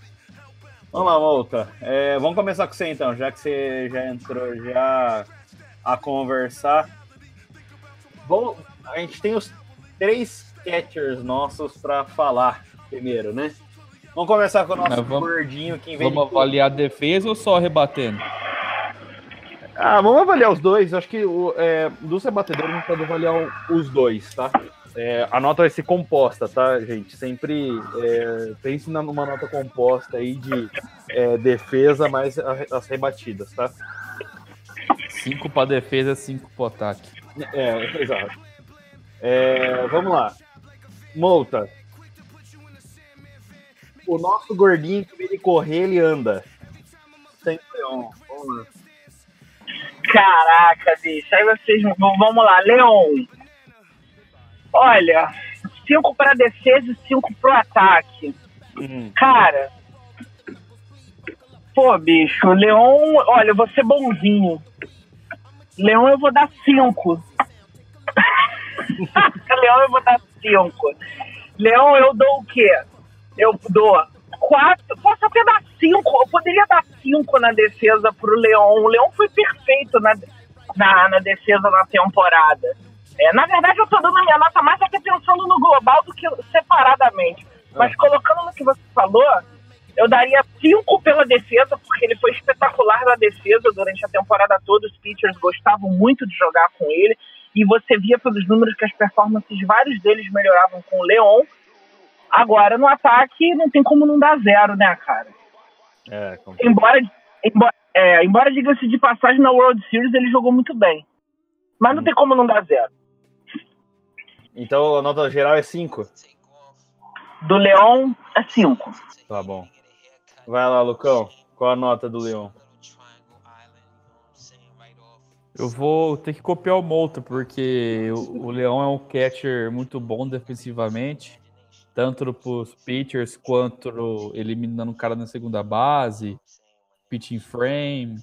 Vamos lá, Multa. É, vamos começar com você então, já que você já entrou já a conversar. Vamos, a gente tem os três catchers nossos para falar primeiro, né? Vamos começar com o nosso Mas vamos- gordinho que em vez Vamos de... avaliar a defesa ou só rebatendo? Ah, vamos avaliar os dois. Acho que o, é, dos rebatedores a gente pode avaliar os dois, tá? É, a nota vai ser composta, tá, gente? Sempre é, pense na- numa nota composta aí de é, defesa mais as rebatidas, tá? Cinco pra defesa, cinco pro ataque. É, exato. É, vamos lá. Multa. O nosso gordinho, que ele correr, ele anda. Sempre on. Vamos lá. Caraca, bicho. Aí vocês vão- vamos lá, Leon. Olha, cinco para defesa e cinco pro ataque. Hum, Cara, pô, bicho, Leon, olha, eu vou ser bonzinho. Leon eu vou dar cinco. Leon eu vou dar cinco. Leon eu dou o quê? Eu dou quatro. Posso até dar cinco. Eu poderia dar cinco na defesa pro Leon. O Leon foi perfeito na, na, na defesa na temporada. É, na verdade, eu tô dando a minha nota mais aqui pensando no global do que separadamente. Mas colocando no que você falou, eu daria cinco pela defesa, porque ele foi espetacular na defesa durante a temporada toda. Os pitchers gostavam muito de jogar com ele. E você via pelos números que as performances, vários deles melhoravam com o Leon. Agora, no ataque, não tem como não dar zero, né, cara? é, Embora, embora, é, embora diga-se de passagem, na World Series ele jogou muito bem. Mas não tem como não dar zero. Então a nota geral é 5. Do Leon é cinco. Tá bom. Vai lá, Lucão. Qual a nota do Leão? Eu vou ter que copiar o Molta, porque o, o Leão é um catcher muito bom defensivamente, tanto pros pitchers quanto no- eliminando o cara na segunda base, pitching frame.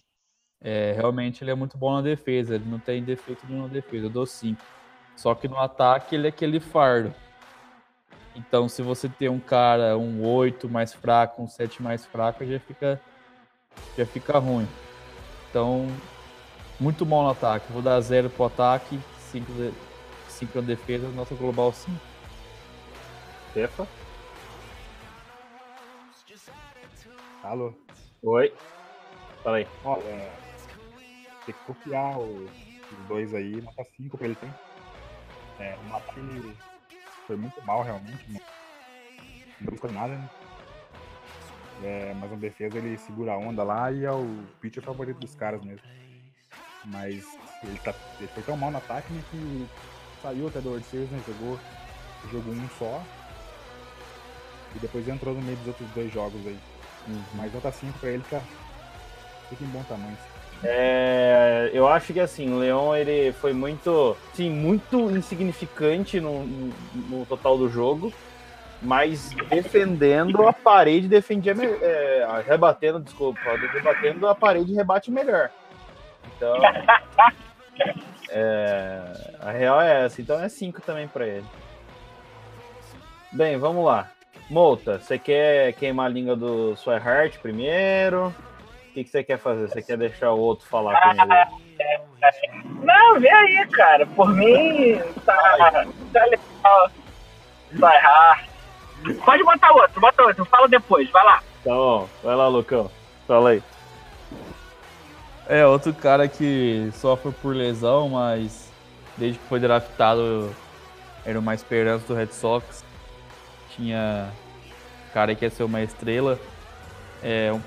É, realmente ele é muito bom na defesa, ele não tem defeito nenhum na defesa, eu dou 5. Só que no ataque ele é aquele fardo. Então, se você tem um cara, um 8 mais fraco, um 7 mais fraco, já fica, já fica ruim. Então, muito bom no ataque. Vou dar 0 pro ataque, 5 de, cinco na defesa, nosso global 5. Stefa? Alô? Oi. Fala aí. Olha, é, tem que copiar o- os dois aí, nota 5 pra ele tem. É, no ataque ele foi muito mal realmente, não, não buscou nada, né? É, mas na defesa ele segura a onda lá e é o pitcher favorito dos caras mesmo. Mas ele, tá, ele foi tão mal no ataque né, que saiu até do World Series, né? Jogou jogo um só. E depois entrou no meio dos outros dois jogos aí. Mas nota 5 pra ele tá, fica em bom tamanho. É, eu acho que assim, o Leão ele foi muito, sim, muito insignificante no, no, no total do jogo, mas defendendo a parede defendia é, rebatendo, desculpa, rebatendo a parede rebate melhor. Então, é, a real é essa. Então é 5 também pra ele. Bem, vamos lá. Molta, você quer queimar a língua do Swihart primeiro? O que, que você quer fazer? Você quer deixar o outro falar com ele? Não, vê aí, cara. Por mim, tá, tá legal. Vai errar. Pode botar outro, bota outro. Fala depois, vai lá. Tá bom, vai lá, Lucão. Fala aí. É, outro cara que sofre por lesão, mas desde que foi draftado era uma esperança do Red Sox. Tinha cara que ia ser uma estrela. É um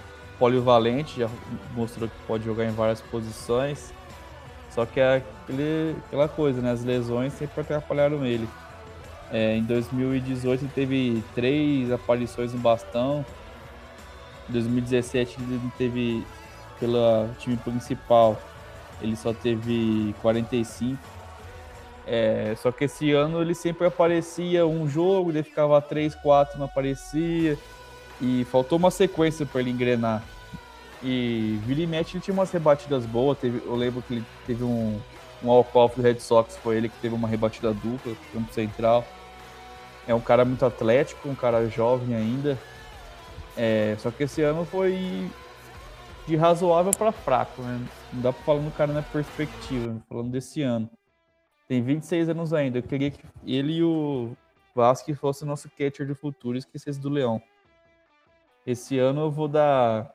polivalente, já mostrou que pode jogar em várias posições. Só que é aquele, aquela coisa, né? As lesões sempre atrapalharam ele. É, em 2018 ele teve três aparições no bastão. Em 2017 ele teve pelo time principal, ele só teve 45. É, só que esse ano ele sempre aparecia um jogo, ele ficava 3, 4, não aparecia. E faltou uma sequência para ele engrenar. E e mexe ele tinha umas rebatidas boas. Teve, eu lembro que ele teve um, um walk-off do Red Sox, foi ele que teve uma rebatida dupla, campo central. É um cara muito atlético, um cara jovem ainda. É, só que esse ano foi de razoável para fraco, né? Não dá pra falar no cara na perspectiva, né? falando desse ano. Tem 26 anos ainda. Eu queria que ele e o Vasco fossem nosso catcher de futuro esquecesse do Leão. Esse ano eu vou dar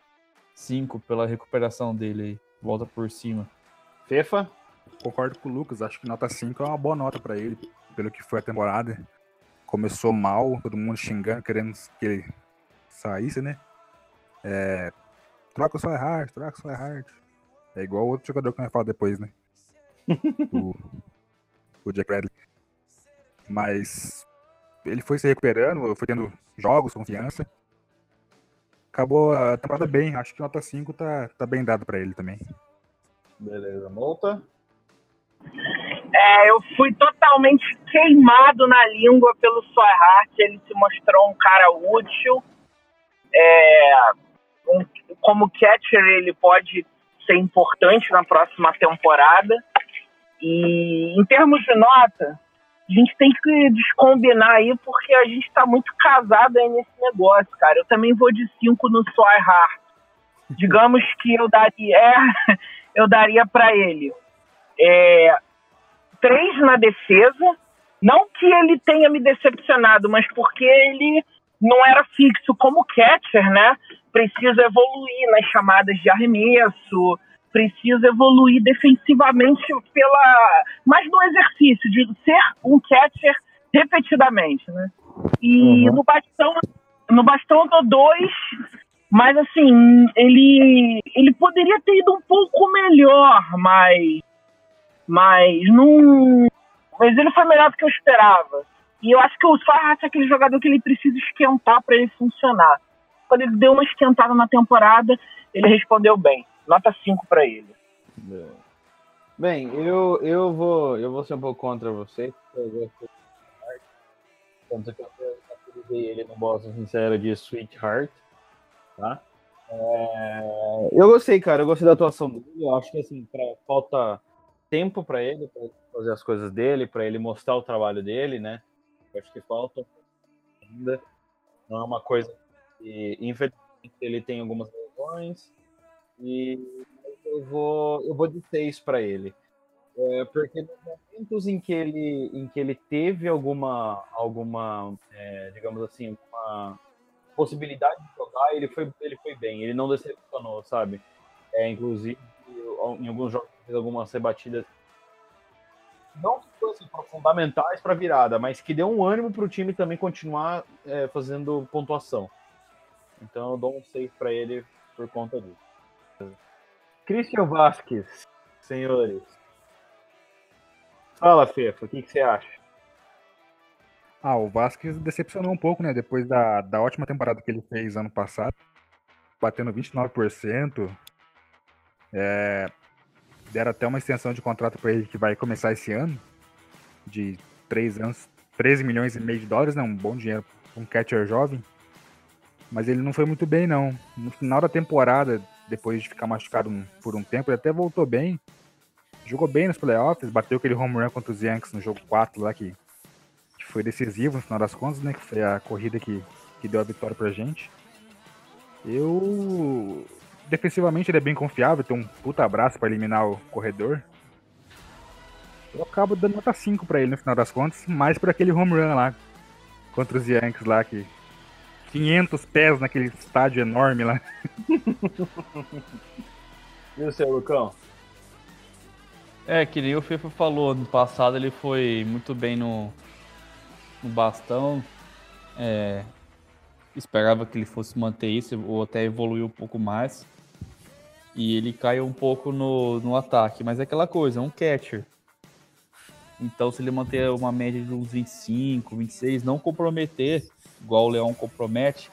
5 pela recuperação dele aí. Volta por cima. Fefa? Concordo com o Lucas, acho que nota 5 é uma boa nota pra ele, pelo que foi a temporada. Começou mal, todo mundo xingando, querendo que ele saísse, né? É, troca o Swihart, troca o Swihart. É igual outro jogador que nós falar depois, né? o, o Jack Bradley. Mas ele foi se recuperando, foi tendo jogos, confiança. Acabou a temporada bem, acho que nota 5 tá, tá bem dado pra ele também. Beleza, Molta. É, eu fui totalmente queimado na língua pelo Swihart. Ele se mostrou um cara útil. É, um- como catcher, ele pode ser importante na próxima temporada. E em termos de nota, a gente tem que descombinar aí, porque a gente tá muito casado aí nesse negócio, cara. Eu também vou de 5 no Swihart. Digamos que eu daria, é, eu daria para ele é, três na defesa. Não que ele tenha me decepcionado, mas porque ele não era fixo como catcher, né? Precisa evoluir nas chamadas de arremesso, precisa evoluir defensivamente pela mais no exercício de ser um catcher repetidamente, né? E Uhum. no bastão, no bastão eu dou dois, mas assim, ele ele poderia ter ido um pouco melhor, mas mas não. Mas ele foi melhor do que eu esperava. E eu acho que o Farhat é aquele jogador que ele precisa esquentar para ele funcionar. Quando ele deu uma esquentada na temporada, ele respondeu bem. Nota 5 para ele. Bem, eu, eu, vou, eu vou ser um pouco contra você. Eu. Tanto que eu apelidei ele no Boston Sincero de Sweetheart. Tá? É, eu gostei, cara. Eu gostei da atuação dele. Eu acho que assim, pra, falta tempo para ele, para fazer as coisas dele, para ele mostrar o trabalho dele, né? Eu acho que falta ainda. Não é uma coisa que, infelizmente, ele tem algumas lesões. E eu vou, eu vou de 6 para ele. É, porque nos momentos em que ele, em que ele teve alguma, alguma é, digamos assim, uma possibilidade de jogar, ele foi, ele foi bem, ele não decepcionou, sabe? É, inclusive, em alguns jogos, fez algumas rebatidas não fossem fundamentais para virada, mas que deu um ânimo para o time também continuar é, fazendo pontuação. Então eu dou um 6 para ele por conta disso. Christian Vasquez, senhores. Fala, Fefa, o que, que você acha? Ah, o Vasquez decepcionou um pouco, né? Depois da, da ótima temporada que ele fez ano passado, batendo 29%. É, deram até uma extensão de contrato para ele que vai começar esse ano, de 3 anos, 13 milhões e meio de dólares, né? Um bom dinheiro para um catcher jovem. Mas ele não foi muito bem, não. No final da temporada, depois de ficar machucado por um tempo, ele até voltou bem. Jogou bem nos playoffs, bateu aquele home run contra os Yankees no jogo 4 lá, que, que foi decisivo no final das contas, né? Que foi a corrida que, que deu a vitória pra gente. Eu. Defensivamente ele é bem confiável, tem um puta abraço pra eliminar o corredor. Eu acabo dando nota 5 pra ele no final das contas, mais por aquele home run lá contra os Yankees lá, que 500 pés naquele estádio enorme lá. E o seu, Lucão? É, que nem o FIFA falou, no passado ele foi muito bem no, no bastão. É, esperava que ele fosse manter isso, ou até evoluir um pouco mais. E ele caiu um pouco no, no ataque, mas é aquela coisa, é um catcher. Então, se ele manter uma média de uns 25, 26, não comprometer, igual o Leão compromete,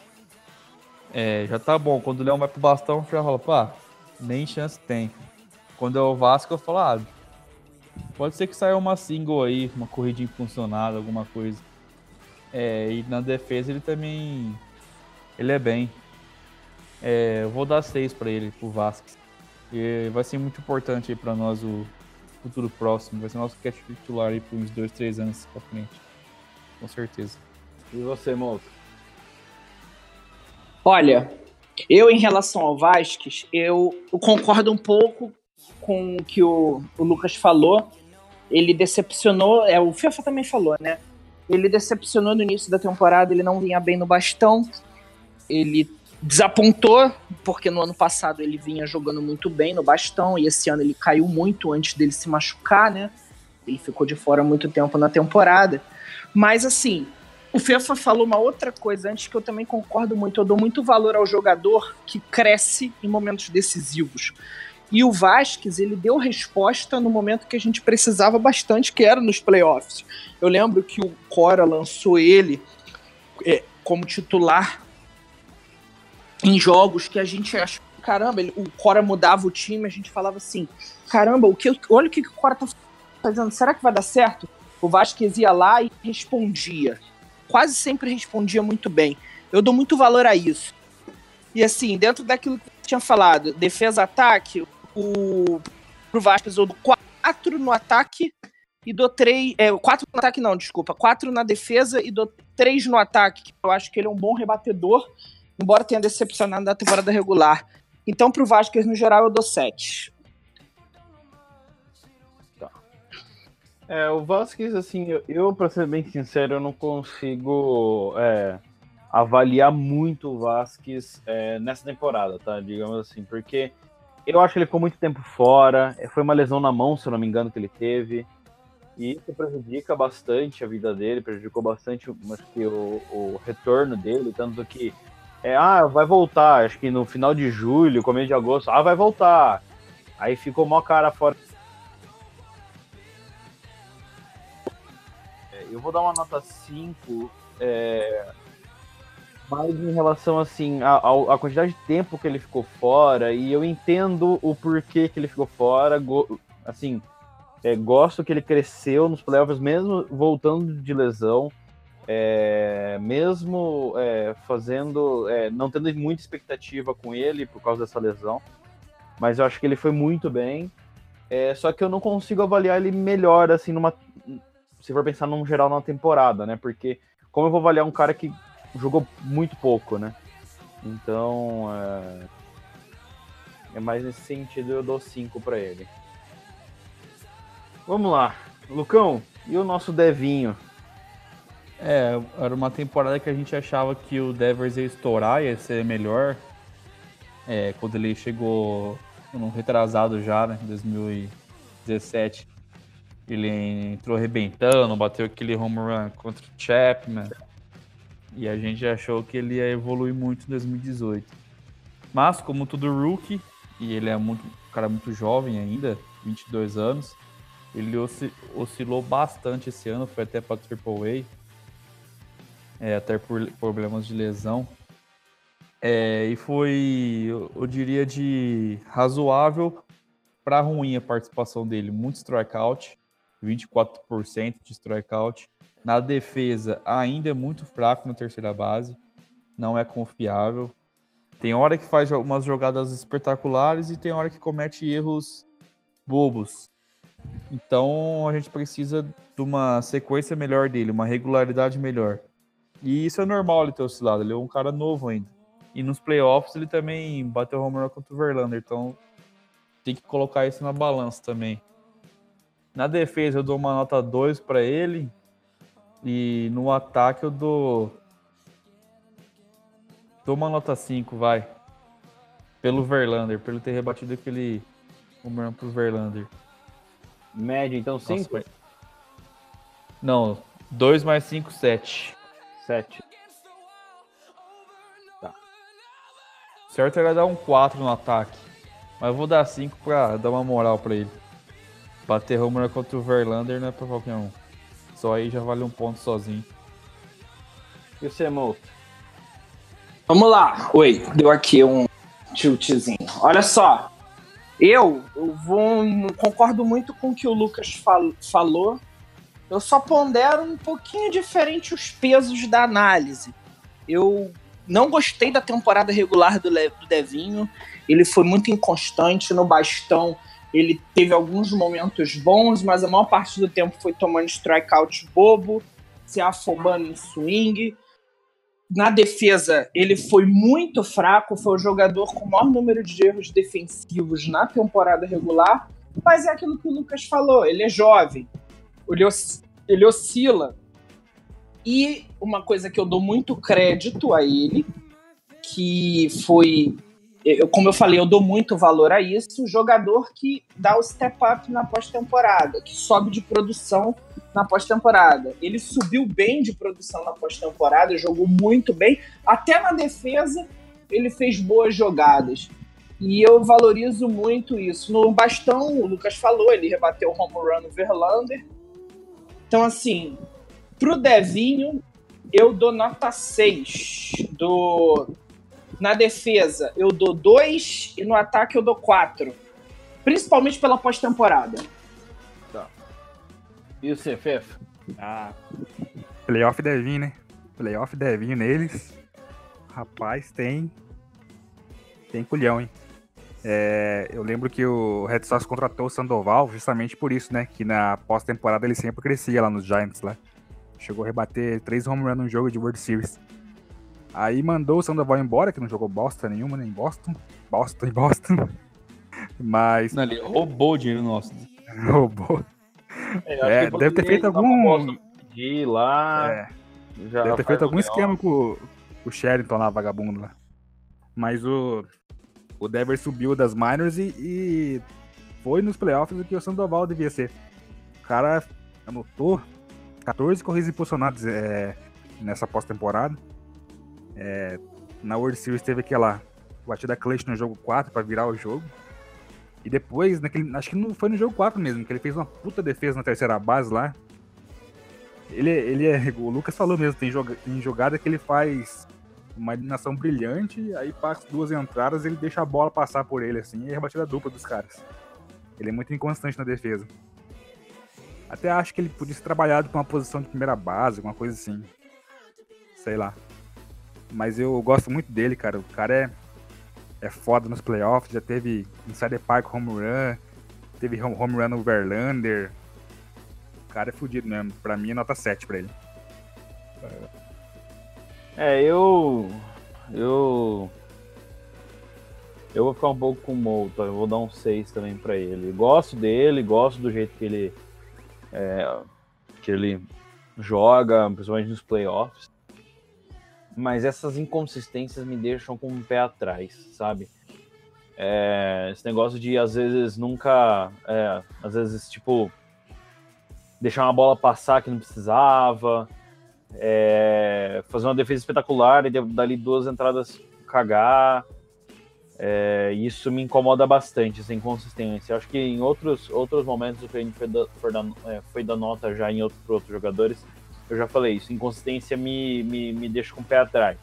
é, já tá bom. Quando o Leão vai pro bastão, já rola, pá, nem chance tem. Quando é o Vasco, eu falo, ah, pode ser que saia uma single aí, uma corridinha funcionada, alguma coisa. É, e na defesa ele também. Ele é bem. É, eu vou dar seis pra ele, pro Vasco. E vai ser muito importante aí pra nós o futuro próximo. Vai ser nosso catch titular aí por uns dois, três anos pra frente. Com certeza. E você, Mouto? Olha, eu em relação ao Vasquez, eu, eu concordo um pouco com o que o, o Lucas falou. Ele decepcionou, é, o FIFA também falou, né? Ele decepcionou no início da temporada, ele não vinha bem no bastão. Ele desapontou, porque no ano passado ele vinha jogando muito bem no bastão, e esse ano ele caiu muito antes dele se machucar, né? Ele ficou de fora muito tempo na temporada. Mas assim, o FIFA falou uma outra coisa antes que eu também concordo muito. Eu dou muito valor ao jogador que cresce em momentos decisivos. E o Vasquez, ele deu resposta no momento que a gente precisava bastante, que era nos playoffs. Eu lembro que o Cora lançou ele é, como titular em jogos que a gente achou, caramba, ele, o Cora mudava o time, a gente falava assim, caramba, o que, olha o que, que o Cora tá fazendo, será que vai dar certo? O Vasquez ia lá e respondia. Quase sempre respondia muito bem. Eu dou muito valor a isso. E assim, dentro daquilo que eu tinha falado, defesa-ataque, o pro Vasquez eu dou 4 no ataque e dou 3. É, 4 no ataque, não, desculpa. 4 na defesa e dou 3 no ataque. que Eu acho que ele é um bom rebatedor, embora tenha decepcionado na temporada regular. Então, pro Vasquez, no geral, eu dou 7. É, o Vasquez, assim, eu, eu para ser bem sincero, eu não consigo é, avaliar muito o Vasquez é, nessa temporada, tá? Digamos assim, porque eu acho que ele ficou muito tempo fora, é, foi uma lesão na mão, se eu não me engano, que ele teve, e isso prejudica bastante a vida dele, prejudicou bastante acho que, o, o retorno dele, tanto que, é, ah, vai voltar, acho que no final de julho, começo de agosto, ah, vai voltar. Aí ficou mó cara fora eu vou dar uma nota 5, é, mais em relação assim a quantidade de tempo que ele ficou fora e eu entendo o porquê que ele ficou fora, go, assim, é, gosto que ele cresceu nos playoffs mesmo voltando de lesão, é, mesmo é, fazendo, é, não tendo muita expectativa com ele por causa dessa lesão, mas eu acho que ele foi muito bem. É, só que eu não consigo avaliar ele melhor assim numa se for pensar num geral na temporada, né? Porque como eu vou avaliar um cara que jogou muito pouco, né? Então, é, é mais nesse sentido eu dou 5 para ele. Vamos lá. Lucão, e o nosso Devinho? É, era uma temporada que a gente achava que o Devers ia estourar, ia ser melhor. É, quando ele chegou no retrasado já, né? 2017 ele entrou arrebentando, bateu aquele home run contra o Chapman. E a gente achou que ele ia evoluir muito em 2018. Mas, como todo rookie, e ele é muito, um cara muito jovem ainda, 22 anos, ele osci oscilou bastante esse ano, foi até para Triple A, é, até por problemas de lesão. É, e foi, eu diria, de razoável para ruim a participação dele. Muito strikeout, 24% de strikeout. Na defesa, ainda é muito fraco na terceira base, não é confiável. Tem hora que faz umas jogadas espetaculares e tem hora que comete erros bobos. Então a gente precisa de uma sequência melhor dele, uma regularidade melhor. E isso é normal ele ter oscilado, ele é um cara novo ainda. E nos playoffs ele também bateu home run contra o Verlander, então tem que colocar isso na balança também. Na defesa eu dou uma nota 2 para ele e no ataque eu dou dou uma nota 5, vai. Pelo Verlander, pelo ter rebatido aquele home run pro Verlander. Média, então, Nossa, 5? mas- Não, 2 mais 5, 7. 7. Certo era dar um 4 no ataque. Mas eu vou dar 5 pra dar uma moral pra ele. Bater home run contra o Verlander não é pra qualquer um. Só aí já vale um ponto sozinho. E você, Mouto? Vamos lá. Oi, deu aqui um tiltzinho. Olha só. Eu, eu vou, concordo muito com o que o Lucas fal- falou. Eu só pondero um pouquinho diferente os pesos da análise. Eu não gostei da temporada regular do, Le- do Devinho. Ele foi muito inconstante no bastão. Ele teve alguns momentos bons, mas a maior parte do tempo foi tomando strikeout bobo, se afobando em swing na defesa, ele foi muito fraco, foi o jogador com o maior número de erros defensivos na temporada regular, mas é aquilo que o Lucas falou, ele é jovem, ele, ele oscila. E uma coisa que eu dou muito crédito a ele, que foi, eu- como eu falei, eu dou muito valor a isso, jogador que dá o step up na pós-temporada, que sobe de produção na pós-temporada. Ele subiu bem de produção na pós-temporada, jogou muito bem. Até na defesa, ele fez boas jogadas. E eu valorizo muito isso. No bastão, o Lucas falou, ele rebateu o home run no Verlander. Então, assim, pro Devinho, eu dou nota 6. Do... Na defesa, eu dou 2 e no ataque eu dou 4. Principalmente pela pós-temporada. E você, Fefa? Ah, playoff deve vir, né? Playoff deve vir neles. Rapaz, tem. Tem culhão, hein? É, eu lembro que o Red Sox contratou o Sandoval justamente por isso, né? Que na pós-temporada ele sempre crescia lá nos Giants lá. Chegou a rebater três home runs num jogo de World Series. Aí mandou o Sandoval embora, que não jogou bosta nenhuma, nem Boston. Boston e Boston. Mas Não, ele roubou o dinheiro nosso. roubou. É, deve ter feito algum. De lá. É, já Deve ter feito algum esquema com, o- com o Sherrington lá, vagabundo lá. Mas o, o Devers subiu das minors e, e foi nos playoffs o que o Sandoval devia ser. O cara anotou 14 corridas impulsionadas é, nessa pós-temporada. É, na World Series teve aquela batida clutch no jogo 4 para virar o jogo. E depois, naquele, acho que não foi no jogo 4 mesmo, que ele fez uma puta defesa na terceira base lá. Ele, ele é. O Lucas falou mesmo, tem, joga, tem jogada que ele faz uma eliminação brilhante, aí passa duas entradas ele deixa a bola passar por ele, assim, e é a batida dupla dos caras. Ele é muito inconstante na defesa. Até acho que ele podia ser trabalhado com uma posição de primeira base, alguma coisa assim. Sei lá. Mas eu gosto muito dele, cara. O cara é, é foda nos playoffs, já teve Insider Park home run, teve home run no Verlander. O cara é fudido mesmo. Pra mim é nota 7 pra ele. É, eu. Eu. Eu vou ficar um pouco com o Mouta, eu vou dar um 6 também pra ele. Gosto dele, gosto do jeito que ele. é, que ele joga, principalmente nos playoffs. Mas essas inconsistências me deixam com o pé atrás, sabe? É, esse negócio de às vezes nunca. é, às vezes, tipo. Deixar uma bola passar que não precisava é, fazer uma defesa espetacular e dali duas entradas cagar. É, isso me incomoda bastante, essa inconsistência. Acho que em outros, outros momentos o a gente foi da, foi da, é, nota já em outro, outros jogadores, eu já falei isso. Inconsistência me, me, me deixa com o pé atrás.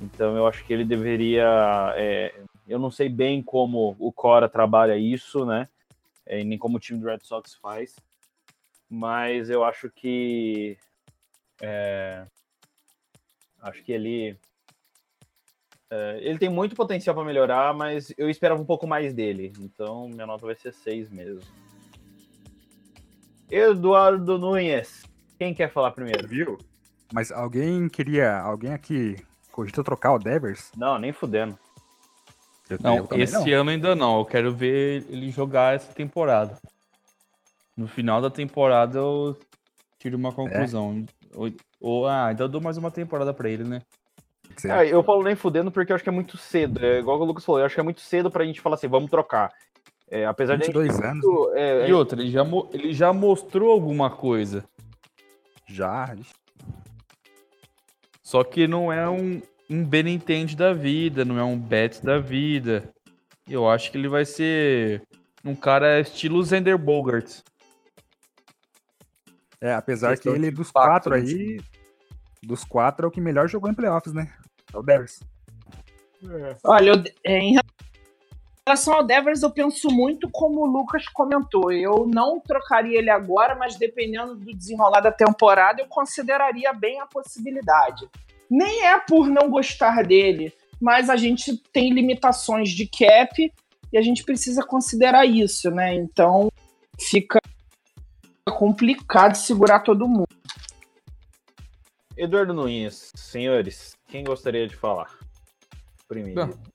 Então eu acho que ele deveria. é, eu não sei bem como o Cora trabalha isso, né? É, nem como o time do Red Sox faz. Mas eu acho que. é, acho que ele. é, ele tem muito potencial para melhorar, mas eu esperava um pouco mais dele. Então minha nota vai ser 6 mesmo. Eduardo Nunes. Quem quer falar primeiro? Viu? Mas alguém queria. Alguém aqui cogita trocar o Devers? Não, nem fudendo. Eu, Não, eu também esse não. ano ainda não. Eu quero ver ele jogar essa temporada. No final da temporada eu tiro uma conclusão. Ou, ou- ah, ainda dou mais uma temporada pra ele, né? Ah, eu falo nem fudendo porque eu acho que é muito cedo. É igual o Lucas falou, eu acho que é muito cedo pra gente falar assim, vamos trocar. É, apesar de. a gente 22 ter anos, muito, é, E outra, ele já, ele já mostrou alguma coisa. Já. Só que não é um, um Benintendi da vida, não é um Betts da vida. Eu acho que ele vai ser um cara estilo Zender Bogart. É, apesar que ele, de dos quatro né? aí. Dos quatro é o que melhor jogou em playoffs, né? É o Devers. Olha, eu- é, em relação ao Devers, eu penso muito como o Lucas comentou. Eu não trocaria ele agora, mas dependendo do desenrolar da temporada, eu consideraria bem a possibilidade. Nem é por não gostar dele, mas a gente tem limitações de cap e a gente precisa considerar isso, né? Então fica complicado segurar todo mundo. Eduardo Nunes, senhores, quem gostaria de falar? Primeiro. Bom.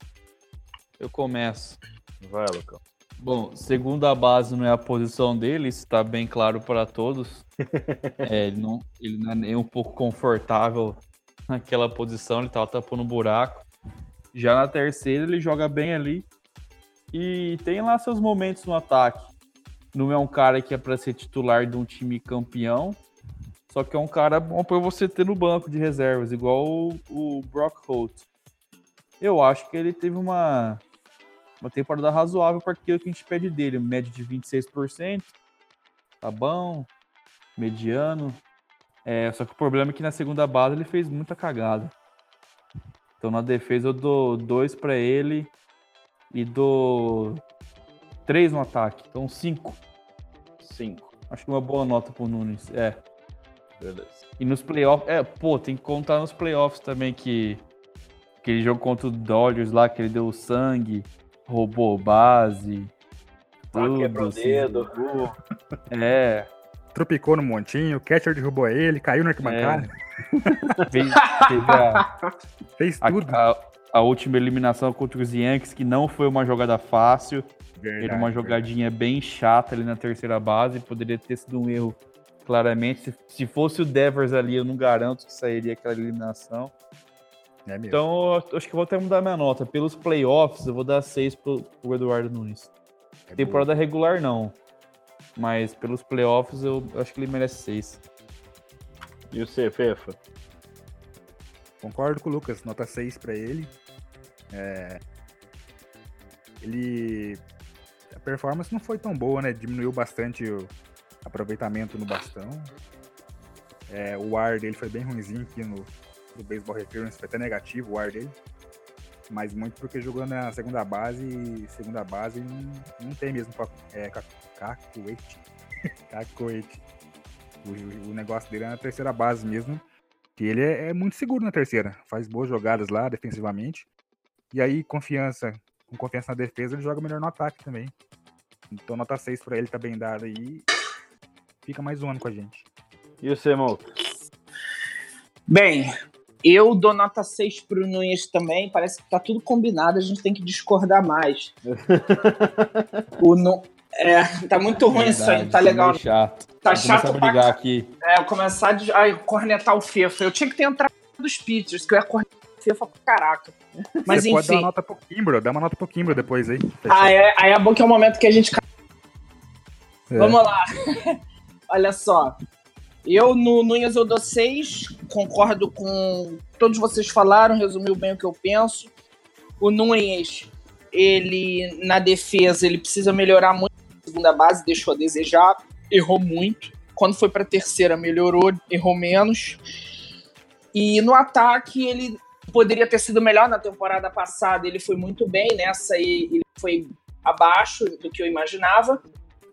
Eu começo. Vai, Lucão. Bom, segunda base não é a posição dele, isso tá bem claro para todos. É, ele, não, ele não é nem um pouco confortável naquela posição, ele tava tapando um buraco. Já na terceira ele joga bem ali e tem lá seus momentos no ataque. Não é um cara que é para ser titular de um time campeão, só que é um cara bom para você ter no banco de reservas, igual o, o Brock Holt. Eu acho que ele teve uma uma temporada razoável para aquilo que a gente pede dele, média de 26%, tá bom, mediano. É, só que o problema é que na segunda base ele fez muita cagada. Então na defesa eu dou dois para ele e dou três no ataque, então cinco. Cinco. Acho que uma boa nota pro Nunes. É. Beleza. E nos playoffs, é, pô, tem que contar nos playoffs também que aquele jogo contra o Dodgers lá que ele deu sangue, roubou base. Tudo, quebrou o se dedo. É, Tropicou no montinho, o catcher derrubou ele, caiu na arquibancada, fez, teve a, fez a- tudo. a- a última eliminação contra os Yankees, que não foi uma jogada fácil, Verdade, era uma jogadinha bem chata ali na terceira base, poderia ter sido um erro claramente. Se, se fosse o Devers ali, eu não garanto que sairia aquela eliminação. É mesmo. Então, eu acho que vou até mudar minha nota. Pelos playoffs, eu vou dar 6 pro, pro Eduardo Nunes. É Temporada regular, não. Mas pelos playoffs, eu acho que ele merece 6. E o C, Fefa? Concordo com o Lucas, nota 6 pra ele. É, Ele. A performance não foi tão boa, né? Diminuiu bastante o aproveitamento no bastão. É, o ar dele foi bem ruimzinho aqui no, no Baseball Reference, foi até negativo o ar dele. Mas muito porque jogou na segunda base e segunda base não, não tem mesmo é, ca- cacoete. cacoete. O, o negócio dele é na terceira base mesmo. Que ele é, é muito seguro na terceira. Faz boas jogadas lá defensivamente. E aí, confiança. Com confiança na defesa, ele joga melhor no ataque também. Então, nota 6 pra ele tá bem dado aí. Fica mais um ano com a gente. E o C, Mouto? Bem, eu dou nota 6 pro Nunes também. Parece que tá tudo combinado, a gente tem que discordar mais. o Nu- É, tá muito ruim isso aí, tá legal. Meio chato. Tá Vou começar chato a pra brigar aqui. É, eu começar a de- ai, cornetar o FIFA. Eu tinha que ter entrado dos pitchers, que eu ia cornetar o FIFA pra caraca. Mas Você pode dar enfim. uma nota pro Kimbro, dá uma nota pro Kimbro depois aí. Ah, é, aí é bom que é o momento que a gente. É. Vamos lá. Olha só. Eu no Nunes eu dou 6. Concordo com todos vocês falaram, resumiu bem o que eu penso. O Nunes, ele na defesa, ele precisa melhorar muito. Segunda base deixou a desejar, errou muito. Quando foi para terceira, melhorou, errou menos. E no ataque, ele poderia ter sido melhor na temporada passada, ele foi muito bem, nessa aí ele foi abaixo do que eu imaginava,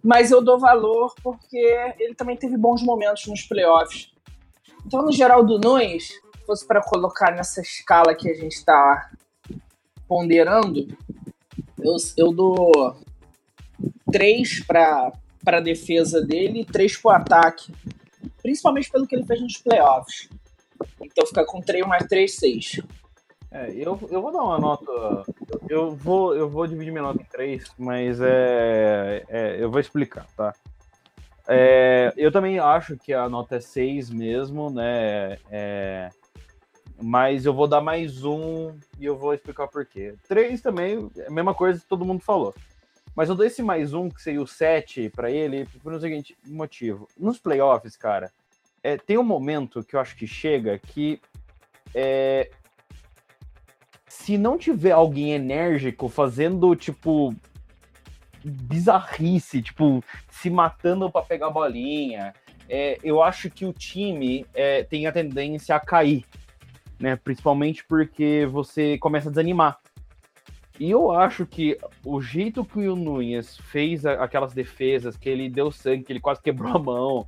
mas eu dou valor porque ele também teve bons momentos nos playoffs. Então, no geral do Nunes, se fosse para colocar nessa escala que a gente está ponderando, eu, eu dou três para a defesa dele e três para o ataque, principalmente pelo que ele fez nos playoffs. Então fica com 3 mais 3, 6. É, eu, eu vou dar uma nota. Eu vou, eu vou dividir minha nota em três, mas é, é eu vou explicar, tá? É, eu também acho que a nota é 6 mesmo, né? É, mas eu vou dar mais um e eu vou explicar por quê. Três também, é a mesma coisa que todo mundo falou. Mas eu dou esse mais um, que seria o 7 para ele, por um seguinte motivo. Nos playoffs, cara, é, tem um momento que eu acho que chega que é, se não tiver alguém enérgico fazendo, tipo, bizarrice, tipo, se matando para pegar bolinha, é, eu acho que o time é, tem a tendência a cair, né? Principalmente porque você começa a desanimar. E eu acho que o jeito que o Nunes fez aquelas defesas, que ele deu sangue, que ele quase quebrou a mão,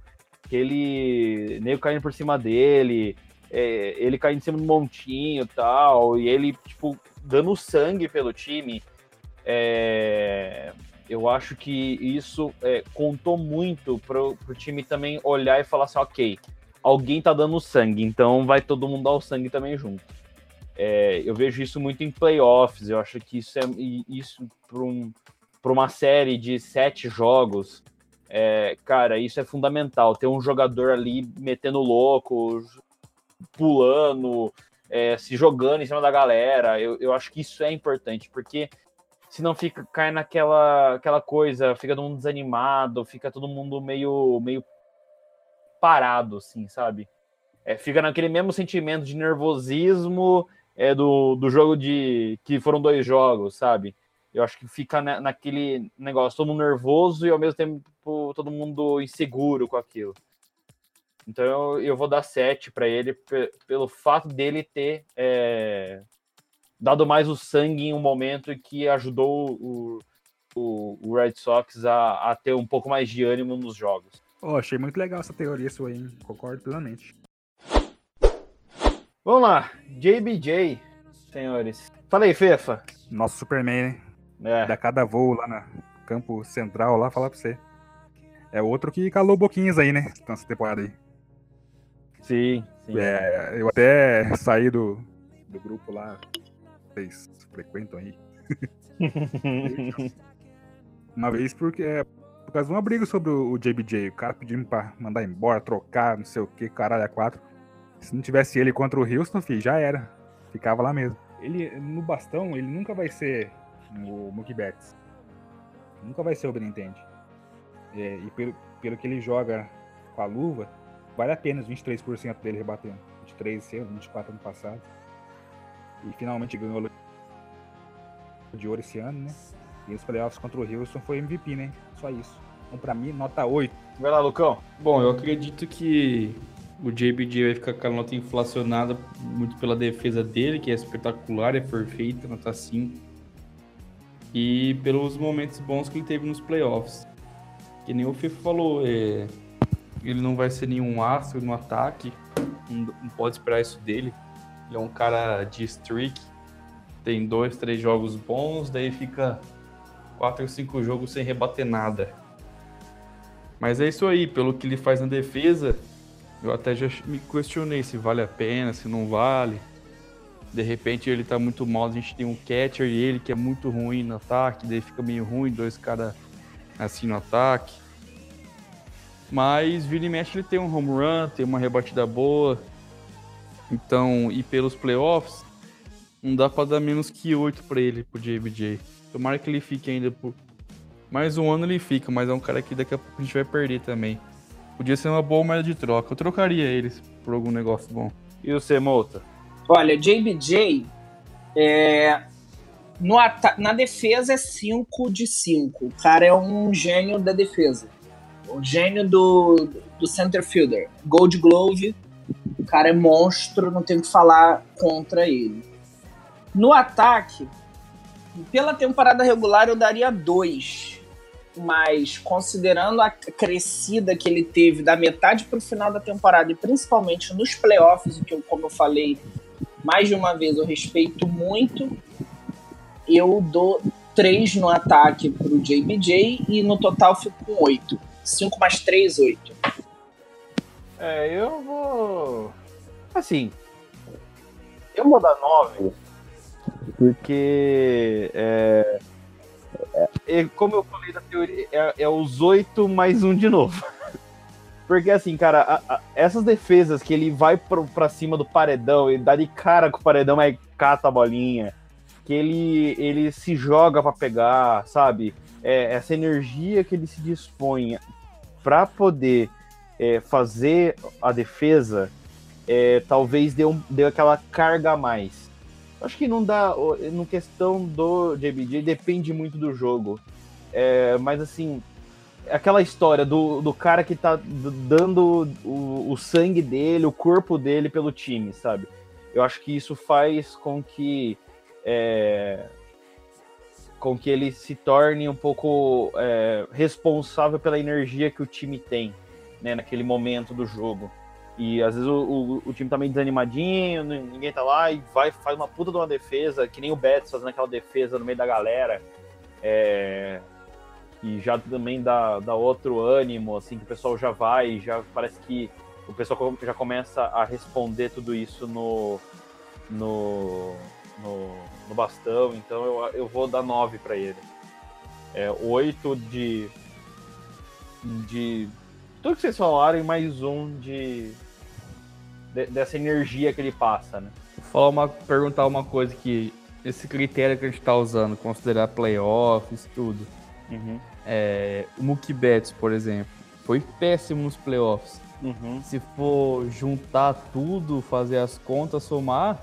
que ele nego caindo por cima dele, é, ele caindo em cima do montinho tal, e ele, tipo, dando sangue pelo time. É, eu acho que isso é, contou muito pro, pro time também olhar e falar assim, ok, alguém tá dando sangue, então vai todo mundo dar o sangue também junto. É, eu vejo isso muito em playoffs, eu acho que isso é isso para um, uma série de sete jogos, é, cara, isso é fundamental. Ter um jogador ali metendo louco, pulando, é, se jogando em cima da galera. Eu, eu acho que isso é importante, porque senão fica cai naquela aquela coisa, fica todo mundo desanimado, fica todo mundo meio meio parado, assim, sabe? É, fica naquele mesmo sentimento de nervosismo é, do, do jogo de que foram dois jogos, sabe? Eu acho que fica na, naquele negócio, todo mundo nervoso e ao mesmo tempo todo mundo inseguro com aquilo. Então eu, eu vou dar 7 para ele pelo fato dele ter é, dado mais o sangue em um momento que ajudou o, o, o Red Sox a, a, ter um pouco mais de ânimo nos jogos. Oh, achei muito legal essa teoria sua aí, concordo plenamente. Vamos lá, JBJ, senhores. Fala aí, Fefa. Nosso Superman, né? É. Da cada voo lá no campo central, lá, falar pra você. É outro que calou boquinhas aí, né? Nessa temporada aí. Sim, sim. É, eu até saí do, do grupo lá. Vocês frequentam aí. uma vez porque é, por causa de uma briga sobre o, JBJ. O cara pedindo pra mandar embora, trocar, não sei o que, caralho, a quatro. Se não tivesse ele contra o Houston, filho, já era. Ficava lá mesmo. Ele, no bastão, ele nunca vai ser o Mookie Betts. Nunca vai ser o Benintendi. É, e pelo, pelo que ele joga com a luva, vale a pena os 23% dele rebatendo. 23 esse ano, 24 ano passado. E finalmente ganhou de ouro esse ano, né? E os playoffs contra o Houston foi MVP, né? Só isso. Então, pra mim, nota 8. Vai lá, Lucão. Bom, eu acredito que o JBJ vai ficar com a nota inflacionada muito pela defesa dele, que é espetacular, é perfeita, nota 5. E pelos momentos bons que ele teve nos playoffs. Que nem o FIFA falou, é, ele não vai ser nenhum astro no ataque, não, pode esperar isso dele. Ele é um cara de streak, tem dois, três jogos bons, daí fica quatro cinco jogos sem rebater nada. Mas é isso aí, pelo que ele faz na defesa, eu até já me questionei se vale a pena, se não vale. De repente ele tá muito mal, a gente tem um catcher e ele que é muito ruim no ataque, daí fica meio ruim, dois caras assim no ataque. Mas vira e mexe ele tem um home run, tem uma rebatida boa. Então, e pelos playoffs, não dá para dar menos que 8 para ele, pro JBJ. Tomara que ele fique ainda por mais um ano ele fica, mas é um cara que daqui a pouco a gente vai perder também. Podia ser uma boa moeda de troca. Eu trocaria eles por algum negócio bom. E você, Mouta? Olha, JBJ é, no na defesa é 5 de 5. O cara é um gênio da defesa. O gênio do, do center fielder. Gold Glove. O cara é monstro, não tem o que falar contra ele. No ataque, pela temporada regular eu daria dois. Mas considerando a crescida que ele teve da metade para o final da temporada e principalmente nos playoffs, que eu, como eu falei mais de uma vez, eu respeito muito, eu dou três no ataque para o JBJ e no total fico com oito. 5 mais 3, 8. É, eu vou. Assim. Eu vou dar 9. Porque. É, é, como eu falei na teoria, é, é os 8 mais um de novo. Porque assim, cara, a, a, essas defesas que ele vai pro, pra cima do paredão, ele dá de cara com o paredão, mas cata a bolinha. Que ele, ele se joga para pegar, sabe? É, essa energia que ele se dispõe para poder é, fazer a defesa, é, talvez um, dê aquela carga a mais. Acho que não dá. No questão do JBJ, depende muito do jogo. É, mas assim, aquela história do, do cara que tá dando o, o sangue dele, o corpo dele pelo time, sabe? Eu acho que isso faz com que. É, com que ele se torne um pouco é, responsável pela energia que o time tem, né, naquele momento do jogo. E às vezes o, o, o, time tá meio desanimadinho, ninguém tá lá e vai, faz uma puta de uma defesa, que nem o Betis fazendo aquela defesa no meio da galera. É, e já também dá, dá outro ânimo, assim, que o pessoal já vai, já parece que o pessoal já começa a responder tudo isso no, no, no, no bastão, então eu, eu vou dar 9 para ele. É, 8 de, de tudo que vocês falaram e mais um de, de, dessa energia que ele passa, né? Vou falar uma, perguntar uma coisa que esse critério que a gente está usando, considerar playoffs, tudo. Uhum. É, o Mookie Betts, por exemplo, foi péssimo nos playoffs. Uhum. Se for juntar tudo, fazer as contas, somar,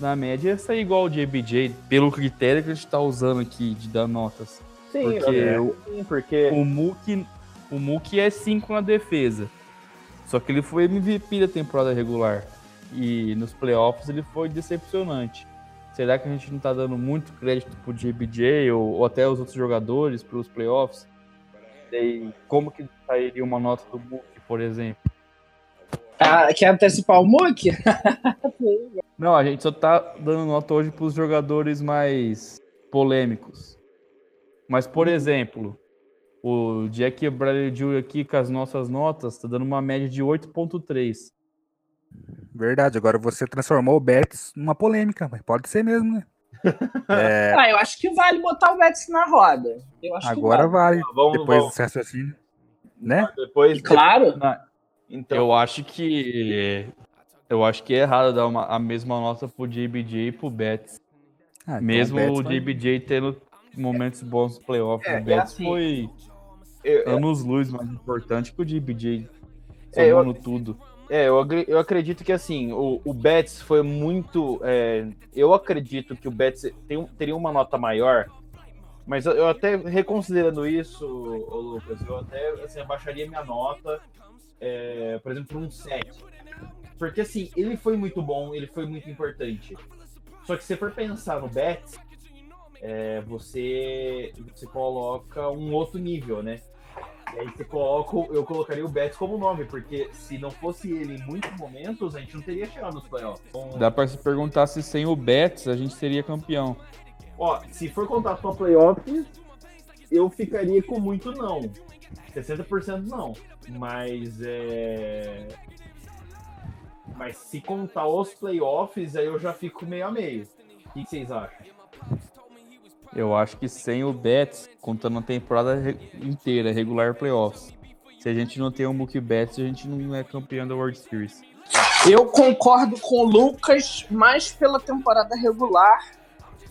na média ia sair igual o JBJ, pelo critério que a gente está usando aqui de dar notas. Sim, porque, é, o, sim, porque... o Mookie o Mookie é 5 na defesa. Só que ele foi MVP da temporada regular. E nos playoffs ele foi decepcionante. Será que a gente não tá dando muito crédito pro JBJ ou, ou até os outros jogadores para os playoffs? E como que sairia uma nota do Mookie, por exemplo? Ah, quer antecipar o Mookie? não, a gente só tá dando nota hoje para os jogadores mais polêmicos. Mas, por exemplo, o Jack Bradley Jr. aqui com as nossas notas está dando uma média de 8.3. Verdade, agora você transformou o Betis numa polêmica, mas pode ser mesmo, né? É... Ah, eu acho que vale botar o Betis na roda. agora vale. vale. Vamos, depois vamos. desse raciocínio. Né? Depois, claro. Então... Eu acho que. Eu acho que é errado dar uma, a mesma nota pro JBJ e pro Betis. Ah, então mesmo o, o JBJ tendo momentos bons no playoff. É, o é assim, foi eu, anos luz mais importante que o JBJ. É, eu- Somando tudo. É, eu, eu acredito que assim, o, o Betis foi muito. é, eu acredito que o Betis tem, teria uma nota maior, mas eu, eu até reconsiderando isso, ô, Lucas, eu até assim, abaixaria minha nota, é, por exemplo, para um 7. Porque assim, ele foi muito bom, ele foi muito importante. Só que se for pensar no Betis, é, você, você coloca um outro nível, né? E aí você coloca, eu colocaria o Betis como 9, porque se não fosse ele em muitos momentos, a gente não teria chegado nos playoffs. Então, Dá pra se perguntar se sem o Betis a gente seria campeão. ó, se for contar só playoffs, eu ficaria com muito não. 60% não. Mas é. Mas se contar os playoffs, aí eu já fico meio a meio. O que vocês acham? Eu acho que sem o Betis, contando a temporada re- inteira, regular playoffs. Se a gente não tem o Mookie Betts, a gente não é campeão da World Series. Eu concordo com o Lucas mais pela temporada regular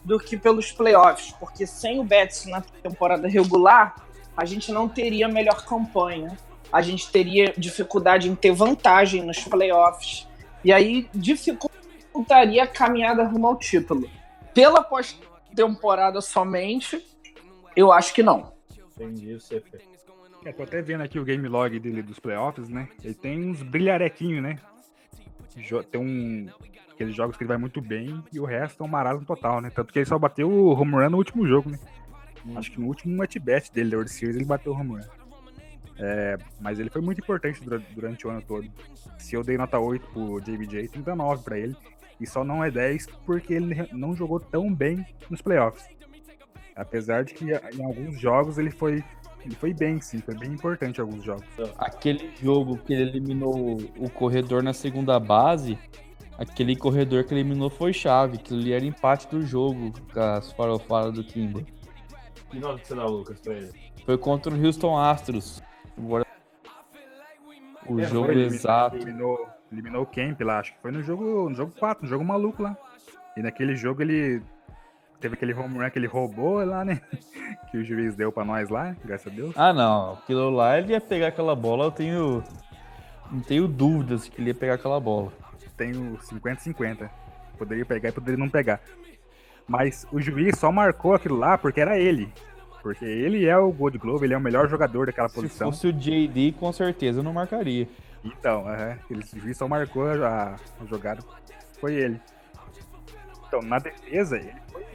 do que pelos playoffs, porque sem o Betis na temporada regular, a gente não teria melhor campanha. A gente teria dificuldade em ter vantagem nos playoffs. E aí dificultaria a caminhada rumo ao título. Pela pós-temporada somente, eu acho que não. Entendi, você. É, tô até vendo aqui o game log dele dos playoffs, né? Ele tem uns brilharequinhos, né? tem um. Aqueles jogos que ele vai muito bem e o resto é um marasmo total, né? Tanto que ele só bateu o home run no último jogo, né? Acho que no último at-bat dele, da World Series, ele bateu o home run. É, mas ele foi muito importante dura- durante o ano todo. Se eu dei nota 8 pro JBJ, tem que dar 9 pra ele. E só não é 10 porque ele não jogou tão bem nos playoffs. Apesar de que em alguns jogos ele foi, ele foi bem, sim, foi bem importante em alguns jogos. Aquele jogo que ele eliminou o corredor na segunda base, aquele corredor que eliminou foi chave, que ele era empate do jogo com as farofadas do Kimber. Que nota que você dá, Lucas, pra ele? Foi contra o Houston Astros. Agora, o É, jogo foi, eliminou- exato. Eliminou, eliminou o Camp lá, acho que foi no jogo, no jogo 4, no jogo maluco lá. E naquele jogo ele teve aquele home run que ele roubou lá, né? que o juiz deu pra nós lá, graças a Deus. Ah, não. Aquilo lá, ele ia pegar aquela bola, eu tenho. Não tenho dúvidas que ele ia pegar aquela bola. Tenho 50-50. Poderia pegar e poderia não pegar. Mas o juiz só marcou aquilo lá porque era ele. Porque ele é o Gold Glove, ele é o melhor jogador daquela Se posição. fosse o JD, com certeza eu não marcaria. Então, aham, ele o juiz só marcou a, a jogada. Foi ele. Então, na defesa, ele foi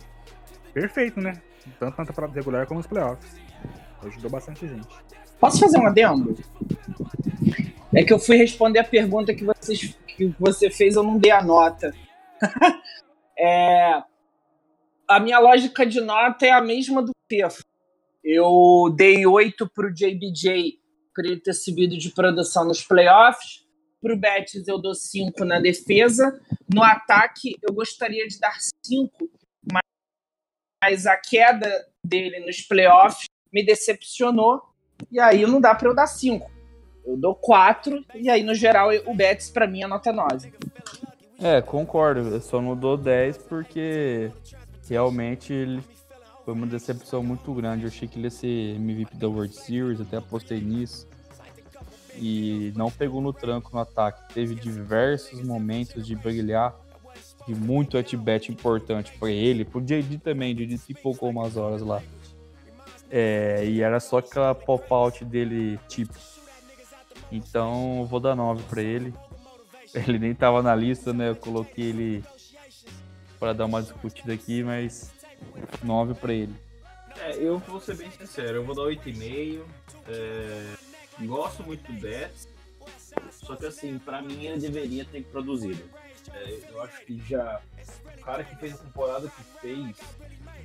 perfeito, né? Tanto na temporada regular como nos playoffs. Ajudou bastante gente. Posso fazer um adendo? É que eu fui responder a pergunta que, vocês, que você fez, eu não dei a nota. É, a minha lógica de nota é a mesma do Fefo. Eu dei 8 pro JBJ por ele ter subido de produção nos playoffs. Pro Betis eu dou 5 na defesa. No ataque eu gostaria de dar 5, mas a queda dele nos playoffs me decepcionou. E aí não dá pra eu dar 5. Eu dou 4, e aí no geral o Betis pra mim é nota 9. É, concordo. Eu só não dou 10 porque realmente ele foi uma decepção muito grande. Eu achei que ele ia ser MVP da World Series, até apostei nisso. E não pegou no tranco no ataque. Teve diversos momentos de brilhar, de muito at-bat importante para ele, pro JD também. JD pipocou umas horas lá. É, e era só aquela pop-out dele, tipo. Então, vou dar 9 para ele. Ele nem tava na lista, né? Eu coloquei ele para dar uma discutida aqui, mas 9 para ele. É, eu vou ser bem sincero, eu vou dar 8,5. É, gosto muito do Betts, só que assim, pra mim ele deveria ter produzido. É, eu acho que já o cara que fez a temporada que fez,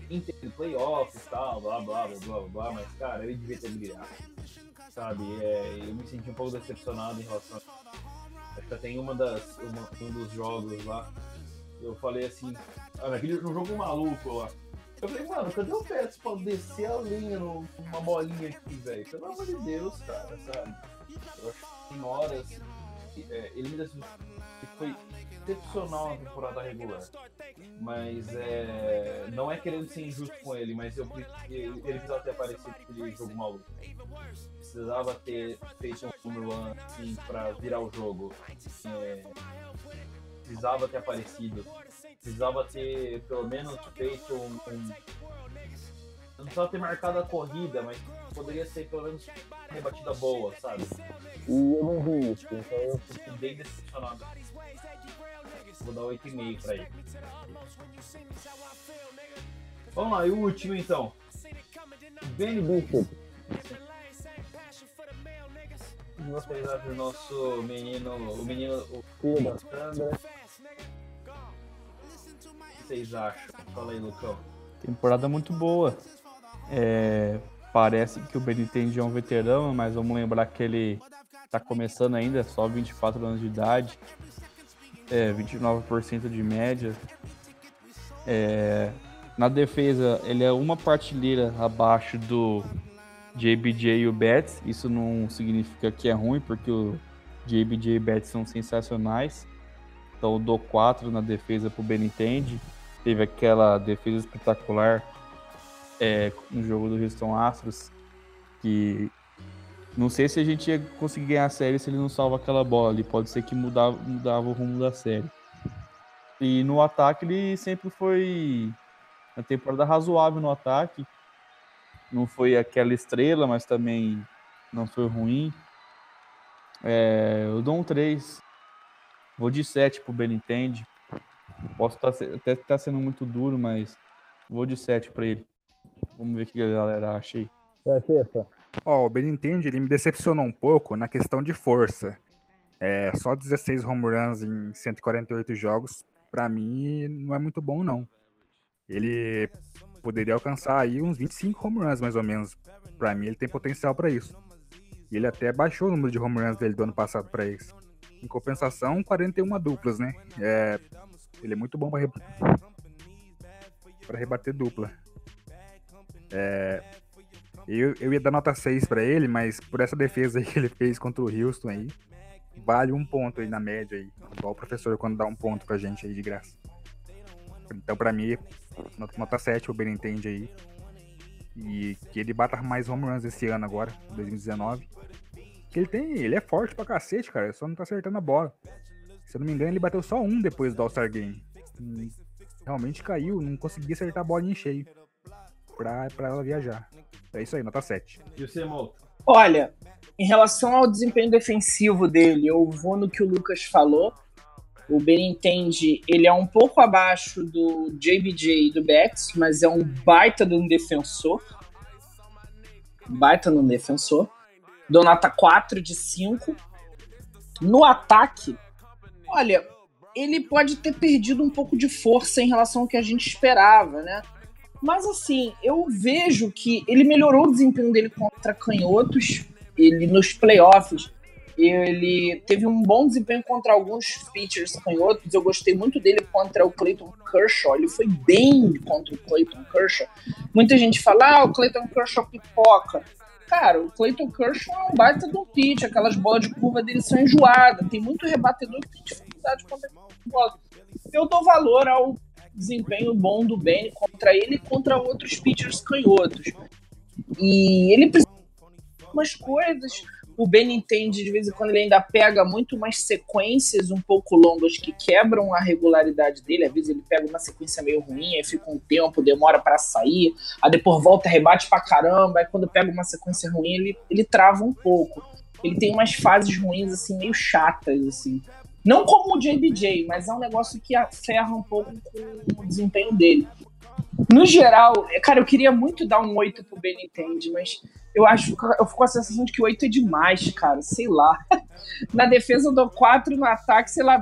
entende playoffs e tal, blá blá blá blá blá, mas cara, ele devia ter brilhado. Sabe? É, eu me senti um pouco decepcionado em relação a Acho que até em uma das, uma- um dos jogos lá, eu falei assim, ah, naquele no jogo maluco lá. Eu falei, mano, cadê o Pets pra descer a linha numa bolinha aqui, velho? Pelo amor de Deus, cara, sabe? Eu acho que horas. que, é, ele ele foi excepcional na temporada regular. Mas é, não é querendo ser injusto com ele, mas eu, ele precisava ter aparecido naquele jogo maluco. Precisava ter feito um run assim, pra virar o jogo. É, precisava ter aparecido. Precisava ter pelo menos feito um. um não precisava ter marcado a corrida, mas poderia ser pelo menos uma rebatida boa, sabe? E eu não vi isso, então eu Fiquei bem decepcionado. Vou dar 8,5 pra ele. Vamos lá, e o último então. Benny Bishop. O que vocês acham do nosso menino, o menino, o Filho da Sandra. que vocês acham? Fala aí, Lucão. Temporada muito boa. É, parece que o Benintendi é um veterano, mas vamos lembrar que ele tá começando ainda, só 24 anos de idade. É, 29% de média. É, na defesa, ele é uma partilheira abaixo do JBJ e o Betts. Isso não significa que é ruim, porque o JBJ e o Betts são sensacionais. Então dou 4 na defesa pro Benintendi. Teve aquela defesa espetacular é, no jogo do Houston Astros, que não sei se a gente ia conseguir ganhar a série se ele não salva aquela bola ali. Pode ser que mudava, mudava o rumo da série. E no ataque ele sempre foi uma temporada razoável no ataque. Não foi aquela estrela, mas também não foi ruim. É, eu dou um 3. Vou de 7 pro Benintendi. Posso tá, até estar sendo muito duro, mas vou de 7 pra ele. Vamos ver o que a galera acha aí. Vai, Fefa. Ó, o Benintendi, ele me decepcionou um pouco na questão de força. É, só 16 home runs em 148 jogos, pra mim, não é muito bom, não. Ele poderia alcançar aí uns 25 home runs, mais ou menos. Pra mim, ele tem potencial pra isso. E ele até baixou o número de home runs dele do ano passado pra isso. Em compensação, 41 duplas, né? É, ele é muito bom pra, re... pra rebater dupla. É, eu, eu ia dar nota 6 pra ele, mas por essa defesa que ele fez contra o Houston aí, vale um ponto aí na média aí. Igual o professor quando dá um ponto pra gente aí de graça. Então pra mim, nota, nota 7 o Benintendi aí. E que ele bata mais home runs esse ano agora, 2019. Que ele tem, ele é forte pra cacete, cara, só não tá acertando a bola. Se eu não me engano, ele bateu só um depois do All-Star Game. Hum, Realmente caiu, não conseguia acertar a bola em cheio pra, pra ela viajar. É isso aí, nota 7. E o Semoto? Olha, em relação ao desempenho defensivo dele, eu vou no que o Lucas falou. O Benintendi, ele é um pouco abaixo do JBJ e do Betts, mas é um baita de um defensor. Baita de um defensor. Dou nota 4 de 5. No ataque, olha, ele pode ter perdido um pouco de força em relação ao que a gente esperava, né? Mas assim, eu vejo que ele melhorou o desempenho dele contra canhotos. Ele nos playoffs, ele teve um bom desempenho contra alguns pitchers canhotos. Eu gostei muito dele contra o Clayton Kershaw. Ele foi bem contra o Clayton Kershaw. Muita gente fala, ah, o Clayton Kershaw pipoca. Cara, o Clayton Kershaw é um baita do pitch. Aquelas bolas de curva dele são enjoadas. Tem muito rebatedor que tem dificuldade contra bola. Eu dou valor ao desempenho bom do Ben contra ele e contra outros pitchers canhotos. E ele precisa de algumas coisas. O Ben entende, de vez em quando, ele ainda pega muito umas sequências um pouco longas que quebram a regularidade dele. Às vezes ele pega uma sequência meio ruim, aí fica um tempo, demora para sair, aí depois volta, rebate pra caramba. Aí quando pega uma sequência ruim, ele, ele trava um pouco. Ele tem umas fases ruins, assim, meio chatas, assim. Não como o JBJ, mas é um negócio que ferra um pouco com o desempenho dele. No geral, cara, eu queria muito dar um 8 pro Benintendi, mas eu acho eu fico com a sensação de que 8 é demais, cara. Sei lá. Na defesa eu dou 4, no ataque, sei lá.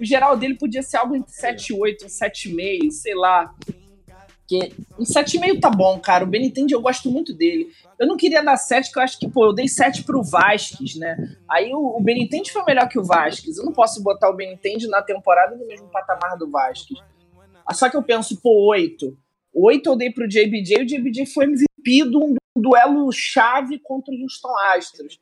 O geral dele podia ser algo entre 7 e 8, 7,5, sei lá. Porque um 7,5 tá bom, cara. O Benintendi eu gosto muito dele. Eu não queria dar 7, porque eu acho que, pô, eu dei 7 pro Vasquez, né? Aí o, o Benintendi foi melhor que o Vasquez. Eu não posso botar o Benintendi na temporada no mesmo patamar do Vasquez. Só que eu penso, pô, 8. 8 eu dei pro JBJ, o JBJ foi MVP de um duelo chave contra o Houston Astros.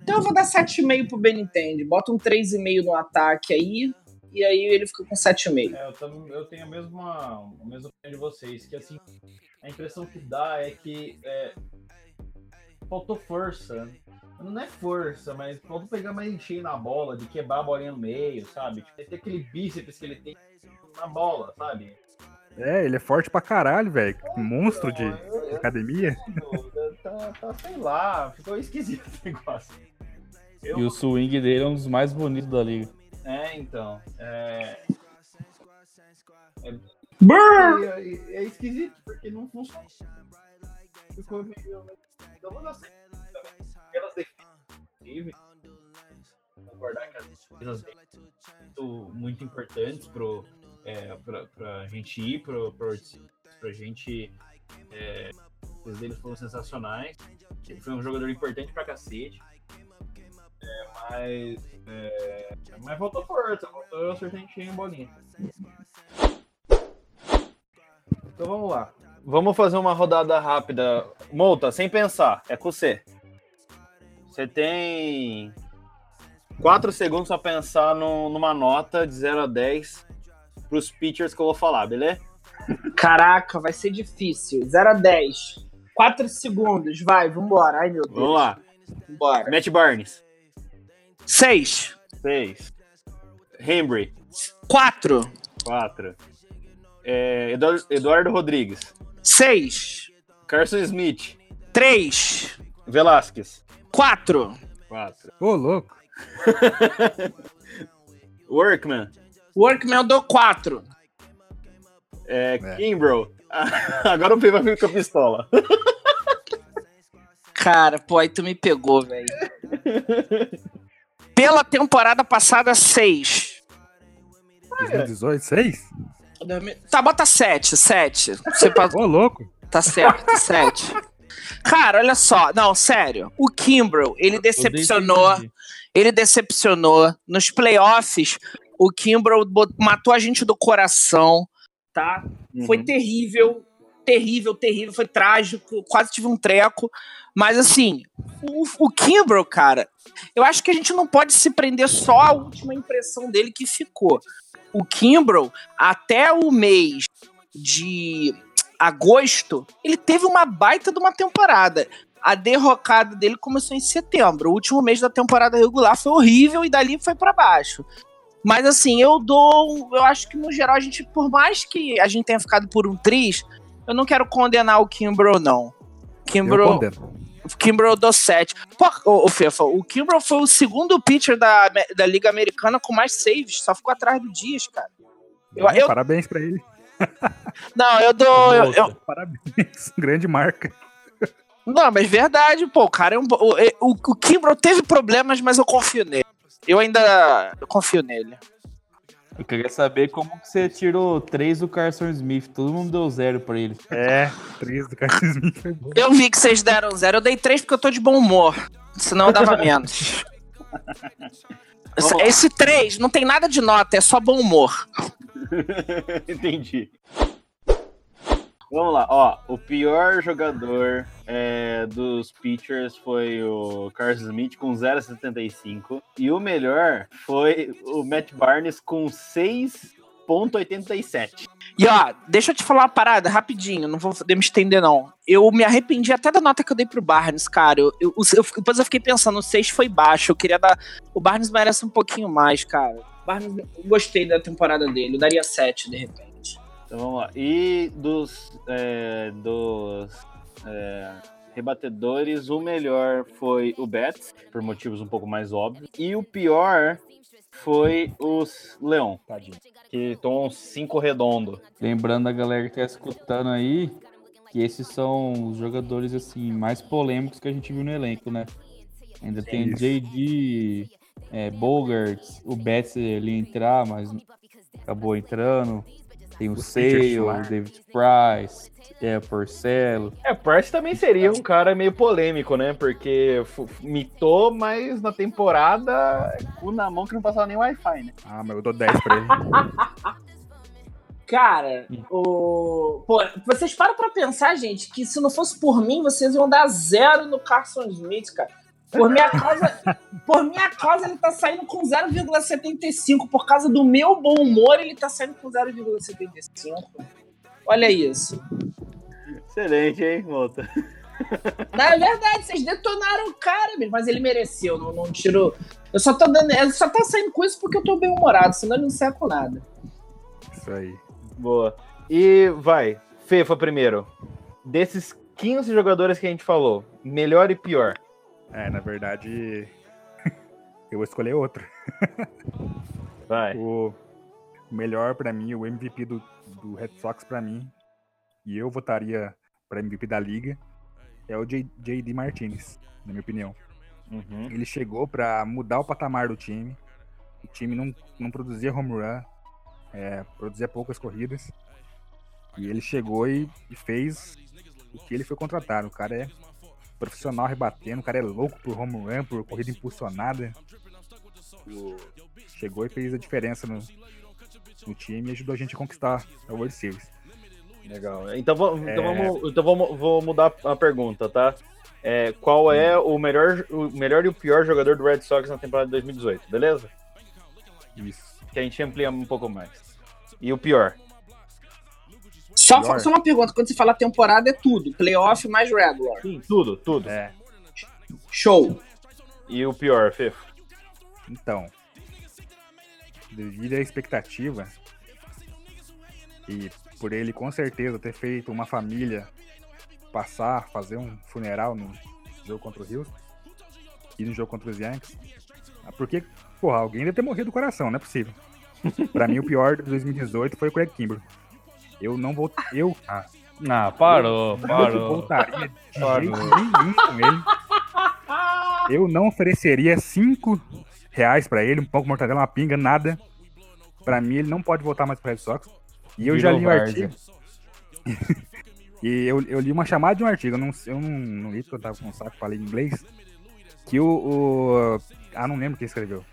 Então eu vou dar 7,5 pro Benintendi. Bota um 3,5 no ataque aí, e aí ele fica com 7,5. É, eu, tam- eu tenho a mesma, a mesma opinião de vocês, que assim, a impressão que dá é que é, faltou força. Não é força, mas faltou pegar mais cheio na bola, de quebrar a bolinha no meio, sabe? Tipo, ter aquele bíceps que ele tem na bola, sabe? É, ele é forte pra caralho, velho. Monstro de Eu- eu- academia. tá, tá, sei lá, ficou esquisito o negócio. Eu, E o swing dele é um dos mais bonitos da liga. É, então. É, é, é- é esquisito, porque não funciona. Ficou meio. Então vou dar certo. Defesas, concordar que as defesas dele são muito, muito importantes pro, é, pra, pra gente ir pro pra gente. É, os deles foram sensacionais. Ele foi um jogador importante pra cacete. É, mas. É, mas força, faltou eu acertar em bolinha. Então vamos lá. Vamos fazer uma rodada rápida. Multa, sem pensar, é com você. Você tem 4 segundos pra pensar no- numa nota de 0 a 10 pros pitchers que eu vou falar, beleza? Caraca, vai ser difícil. 0 a 10. 4 segundos, vai, vambora. Ai, meu Deus. Vamos lá. Vambora. Matt Barnes, 6. 6. Hembry, 4. 4. Eduardo, Eduardo Rodrigues, 6. Carson Smith, 3. Velasquez, 4. 4. Ô, louco. Workman. Workman eu dou 4. É, É. Kimbrough. Agora o Fê vai vir com a pistola. Cara, pô, aí tu me pegou, velho. Pela temporada passada, 6. 2018, 6? Tá, bota 7, 7. Você pa- Ô, louco. Tá certo, 7. Cara, olha só. Não, sério. O Kimbrough, ele decepcionou. Ele decepcionou. Nos playoffs, o Kimbrough matou a gente do coração, tá? Foi Uhum. terrível, terrível, terrível. Foi trágico. Quase tive um treco. Mas assim, o, o Kimbrough, cara, eu acho que a gente não pode se prender só à última impressão dele que ficou. O Kimbrough, até o mês de agosto, ele teve uma baita de uma temporada. A derrocada dele começou em setembro. O último mês da temporada regular foi horrível e dali foi pra baixo. Mas assim, eu dou. Eu acho que no geral a gente, por mais que a gente tenha ficado por um tris, eu não quero condenar o Kimbrough, não. Kimbrough, o Kimbrough dou 7. Pô, ô, ô Fefa, o Kimbrough foi o segundo pitcher da, da Liga Americana com mais saves, só ficou atrás do Dias, cara. Eu- eu- Parabéns pra ele. Não, eu dou. eu- eu, Parabéns. Grande marca. Não, mas verdade, pô, o cara é um. O, o, o Kimbrough teve problemas, mas eu confio nele. Eu ainda eu confio nele. Eu queria saber como que você tirou três do Carson Smith. Todo mundo deu zero pra ele. É, 3 do Carlos Smith foi bom. Eu vi que vocês deram zero, eu dei três porque eu tô de bom humor. Senão eu dava menos. Esse- Esse três não tem nada de nota, é só bom humor. Entendi. Vamos lá, ó. O pior jogador é, dos pitchers foi o Carlos Smith com 0,75. E o melhor foi o Matt Barnes com 6,87. E ó, deixa eu te falar uma parada rapidinho, não vou poder me estender não. Eu me arrependi até da nota que eu dei pro Barnes, cara. Eu, eu- eu- depois eu fiquei pensando, o 6 foi baixo, eu queria dar... O Barnes merece um pouquinho mais, cara. O Barnes, eu gostei da temporada dele, eu daria 7 de repente. Então vamos lá. E dos, é, dos é, rebatedores, o melhor foi o Betts, por motivos um pouco mais óbvios. E o pior foi os Leão, Tadinho. que tomou uns 5 redondo. Lembrando a galera que tá escutando aí que esses são os jogadores assim mais polêmicos que a gente viu no elenco, né? Ainda tem Isso. JD, é, Bogarts, o Betts ele entrar, mas acabou entrando. Tem o Os Sale, o. David Price, é, Porcelo. É, Price também seria um cara meio polêmico, né? Porque mitou, mas na temporada, cu na mão que não passava nem Wi-Fi, né? Ah, mas eu dou 10 pra ele. Cara, o... Pô, vocês param pra pensar, gente, que se não fosse por mim, vocês iam dar zero no Carson Smith, cara. Por minha causa, por minha causa ele tá saindo com 0,75. Por causa do meu bom humor, ele tá saindo com 0,75. Olha isso. Excelente, hein, Mota? Não, é verdade, vocês detonaram o cara, mas ele mereceu, não, não tirou. Eu só tô dando. Ele só tá saindo com isso porque eu tô bem humorado, senão ele não sai com nada. Isso aí. Boa. E vai, Fefa primeiro. Desses 15 jogadores que a gente falou, melhor e pior. É, na verdade, eu vou escolher outro. Vai. O melhor pra mim, o MVP do, do Red Sox pra mim, e eu votaria pra MVP da liga, é o JD Martinez, na minha opinião. Uhum. Ele chegou pra mudar o patamar do time. O time não, não produzia home run, é, produzia poucas corridas. E ele chegou e, e fez o que ele foi contratado. O cara é profissional rebatendo, o cara é louco por home run, por corrida impulsionada. Chegou e fez a diferença no, no time e ajudou a gente a conquistar a World Series. Legal. Então, vou, então, É. vamos, então vamos, vou mudar a pergunta, tá? É, qual é o melhor, o melhor e o pior jogador do Red Sox na temporada de 2018, beleza? Isso. Que a gente amplia um pouco mais. E o pior? Só, só uma pergunta: quando você fala temporada, é tudo. Playoff mais regular. Sim, tudo, tudo. É, Show. E o pior, Fefo? Então, devido à expectativa e por ele com certeza ter feito uma família passar, fazer um funeral no jogo contra o Houston e no jogo contra os Yankees, ah, porque Porra, alguém deve ter morrido do coração, não é possível. pra mim, o pior de 2018 foi o Craig Kimber. Eu não vou. Eu, ah, Ah, parou, não parou. voltaria de Parou. jeito nenhum com ele. Eu não ofereceria 5 reais pra ele, um pão com mortadela, uma pinga, nada. Pra mim, ele não pode voltar mais pro Red Sox. E eu já Virou li o várzea. artigo. e eu, eu li uma chamada de um artigo, eu não, eu não, não li porque eu tava com um saco, falei em inglês. Que o, o- Ah, não lembro quem escreveu.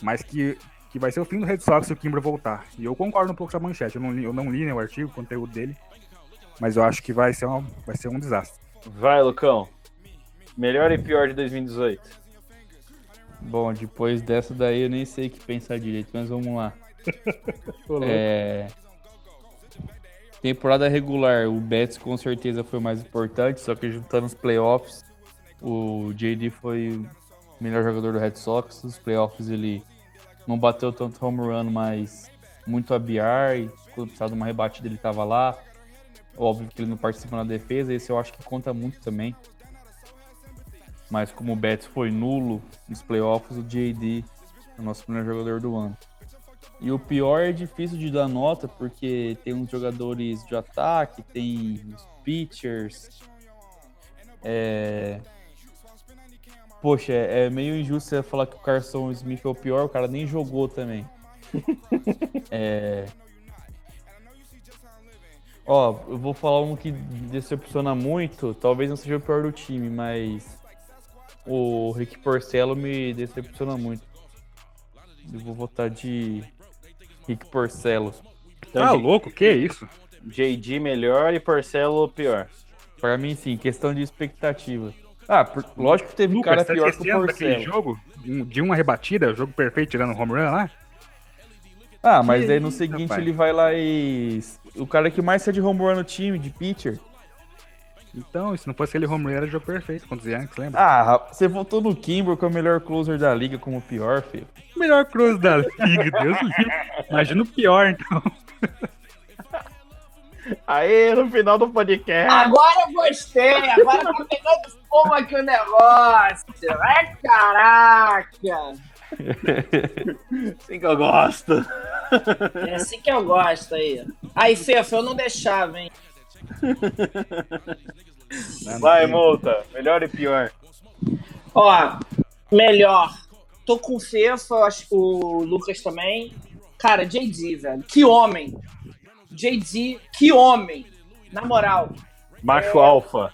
Mas que, que vai ser o fim do Red Sox se o Kimber voltar. E eu concordo um pouco com essa manchete. Eu não li, eu não li né, o artigo, o conteúdo dele. Mas eu acho que vai ser, uma, vai ser um desastre. Vai, Lucão. Melhor e pior de 2018. Bom, depois dessa daí eu nem sei o que pensar direito, mas vamos lá. É... Temporada regular, o Betts com certeza foi mais importante, só que juntando os playoffs, o JD foi o melhor jogador do Red Sox. Nos playoffs ele não bateu tanto home run, mas muito abiar, e quando precisava de uma rebatida ele tava lá. Óbvio que ele não participa na defesa, esse eu acho que conta muito também. Mas como o Betts foi nulo nos playoffs, o JD é o nosso primeiro jogador do ano. E o pior é difícil de dar nota, porque tem uns jogadores de ataque, tem os pitchers. É... Poxa, é meio injusto você falar que o Carson Smith é o pior, o cara nem jogou também. é... Ó, eu vou falar um que decepciona muito, talvez não seja o pior do time, mas o Rick Porcello me decepciona muito. Eu vou votar de Rick Porcello. Então, Tá J- louco? Que isso? JD melhor e Porcelo pior. Pra mim, sim, questão de expectativa. Ah, por- lógico que teve Lucas, cara tá pior que o Porcello. jogo? De um- uma rebatida, jogo perfeito tirando home run lá? Ah, mas aí no seguinte rapaz. ele vai lá e. O cara que mais sai de home run no time, de pitcher. Então, se não fosse aquele home run, era jogo perfeito contra os Yankees, lembra? Ah, você votou no Kimber, que é o melhor closer da liga, como o pior, filho. Melhor cruz da liga, Deus do livre. Imagina o pior, então. Aí, no final do podcast. Agora eu gostei, agora tá pegando fogo aqui o negócio. Ai, caraca! Assim que eu gosto. É assim que eu gosto aí. Aí, Fefa, eu não deixava, hein? Vai, multa. Melhor e pior. Ó, melhor. Tô com o Fefa, eu acho que o Lucas também. Cara, JD, velho. Que homem. JD, que homem. Na moral. Macho alfa.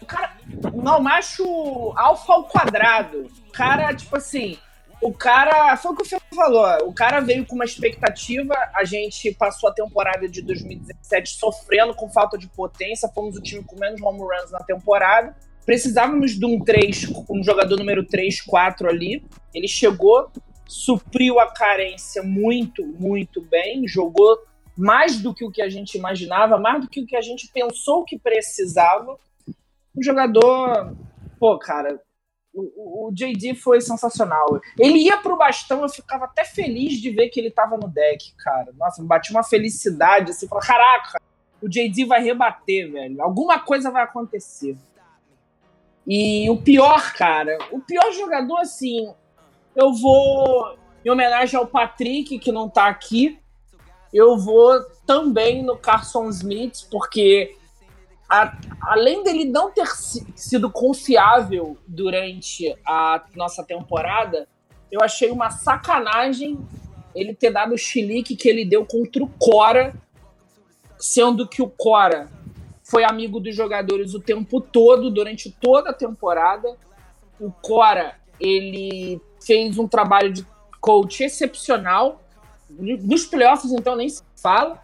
O cara. Não, macho alfa ao quadrado. O cara, tipo assim. O cara. Foi o que o Fê falou. O cara veio com uma expectativa. A gente passou a temporada de 2017 sofrendo com falta de potência. Fomos o time com menos home runs na temporada. Precisávamos de um 3, um jogador número 3, 4 ali. Ele chegou, supriu a carência muito, muito bem. Jogou mais do que o que a gente imaginava, mais do que o que a gente pensou que precisava um jogador. Pô, cara, o, o- o JD foi sensacional. Ele ia pro bastão, eu ficava até feliz de ver que ele tava no deck, cara. Nossa, me batia uma felicidade assim, falar, caraca, o JD vai rebater, velho. Alguma coisa vai acontecer. E o pior, cara, o pior jogador, assim, eu vou, em homenagem ao Patrick, que não tá aqui, eu vou também no Carson Smith, porque a- além dele não ter si- sido confiável durante a nossa temporada, eu achei uma sacanagem ele ter dado o chilique que ele deu contra o Cora, sendo que o Cora foi amigo dos jogadores o tempo todo, durante toda a temporada. O Cora, ele fez um trabalho de coach excepcional. Nos playoffs, então, nem se fala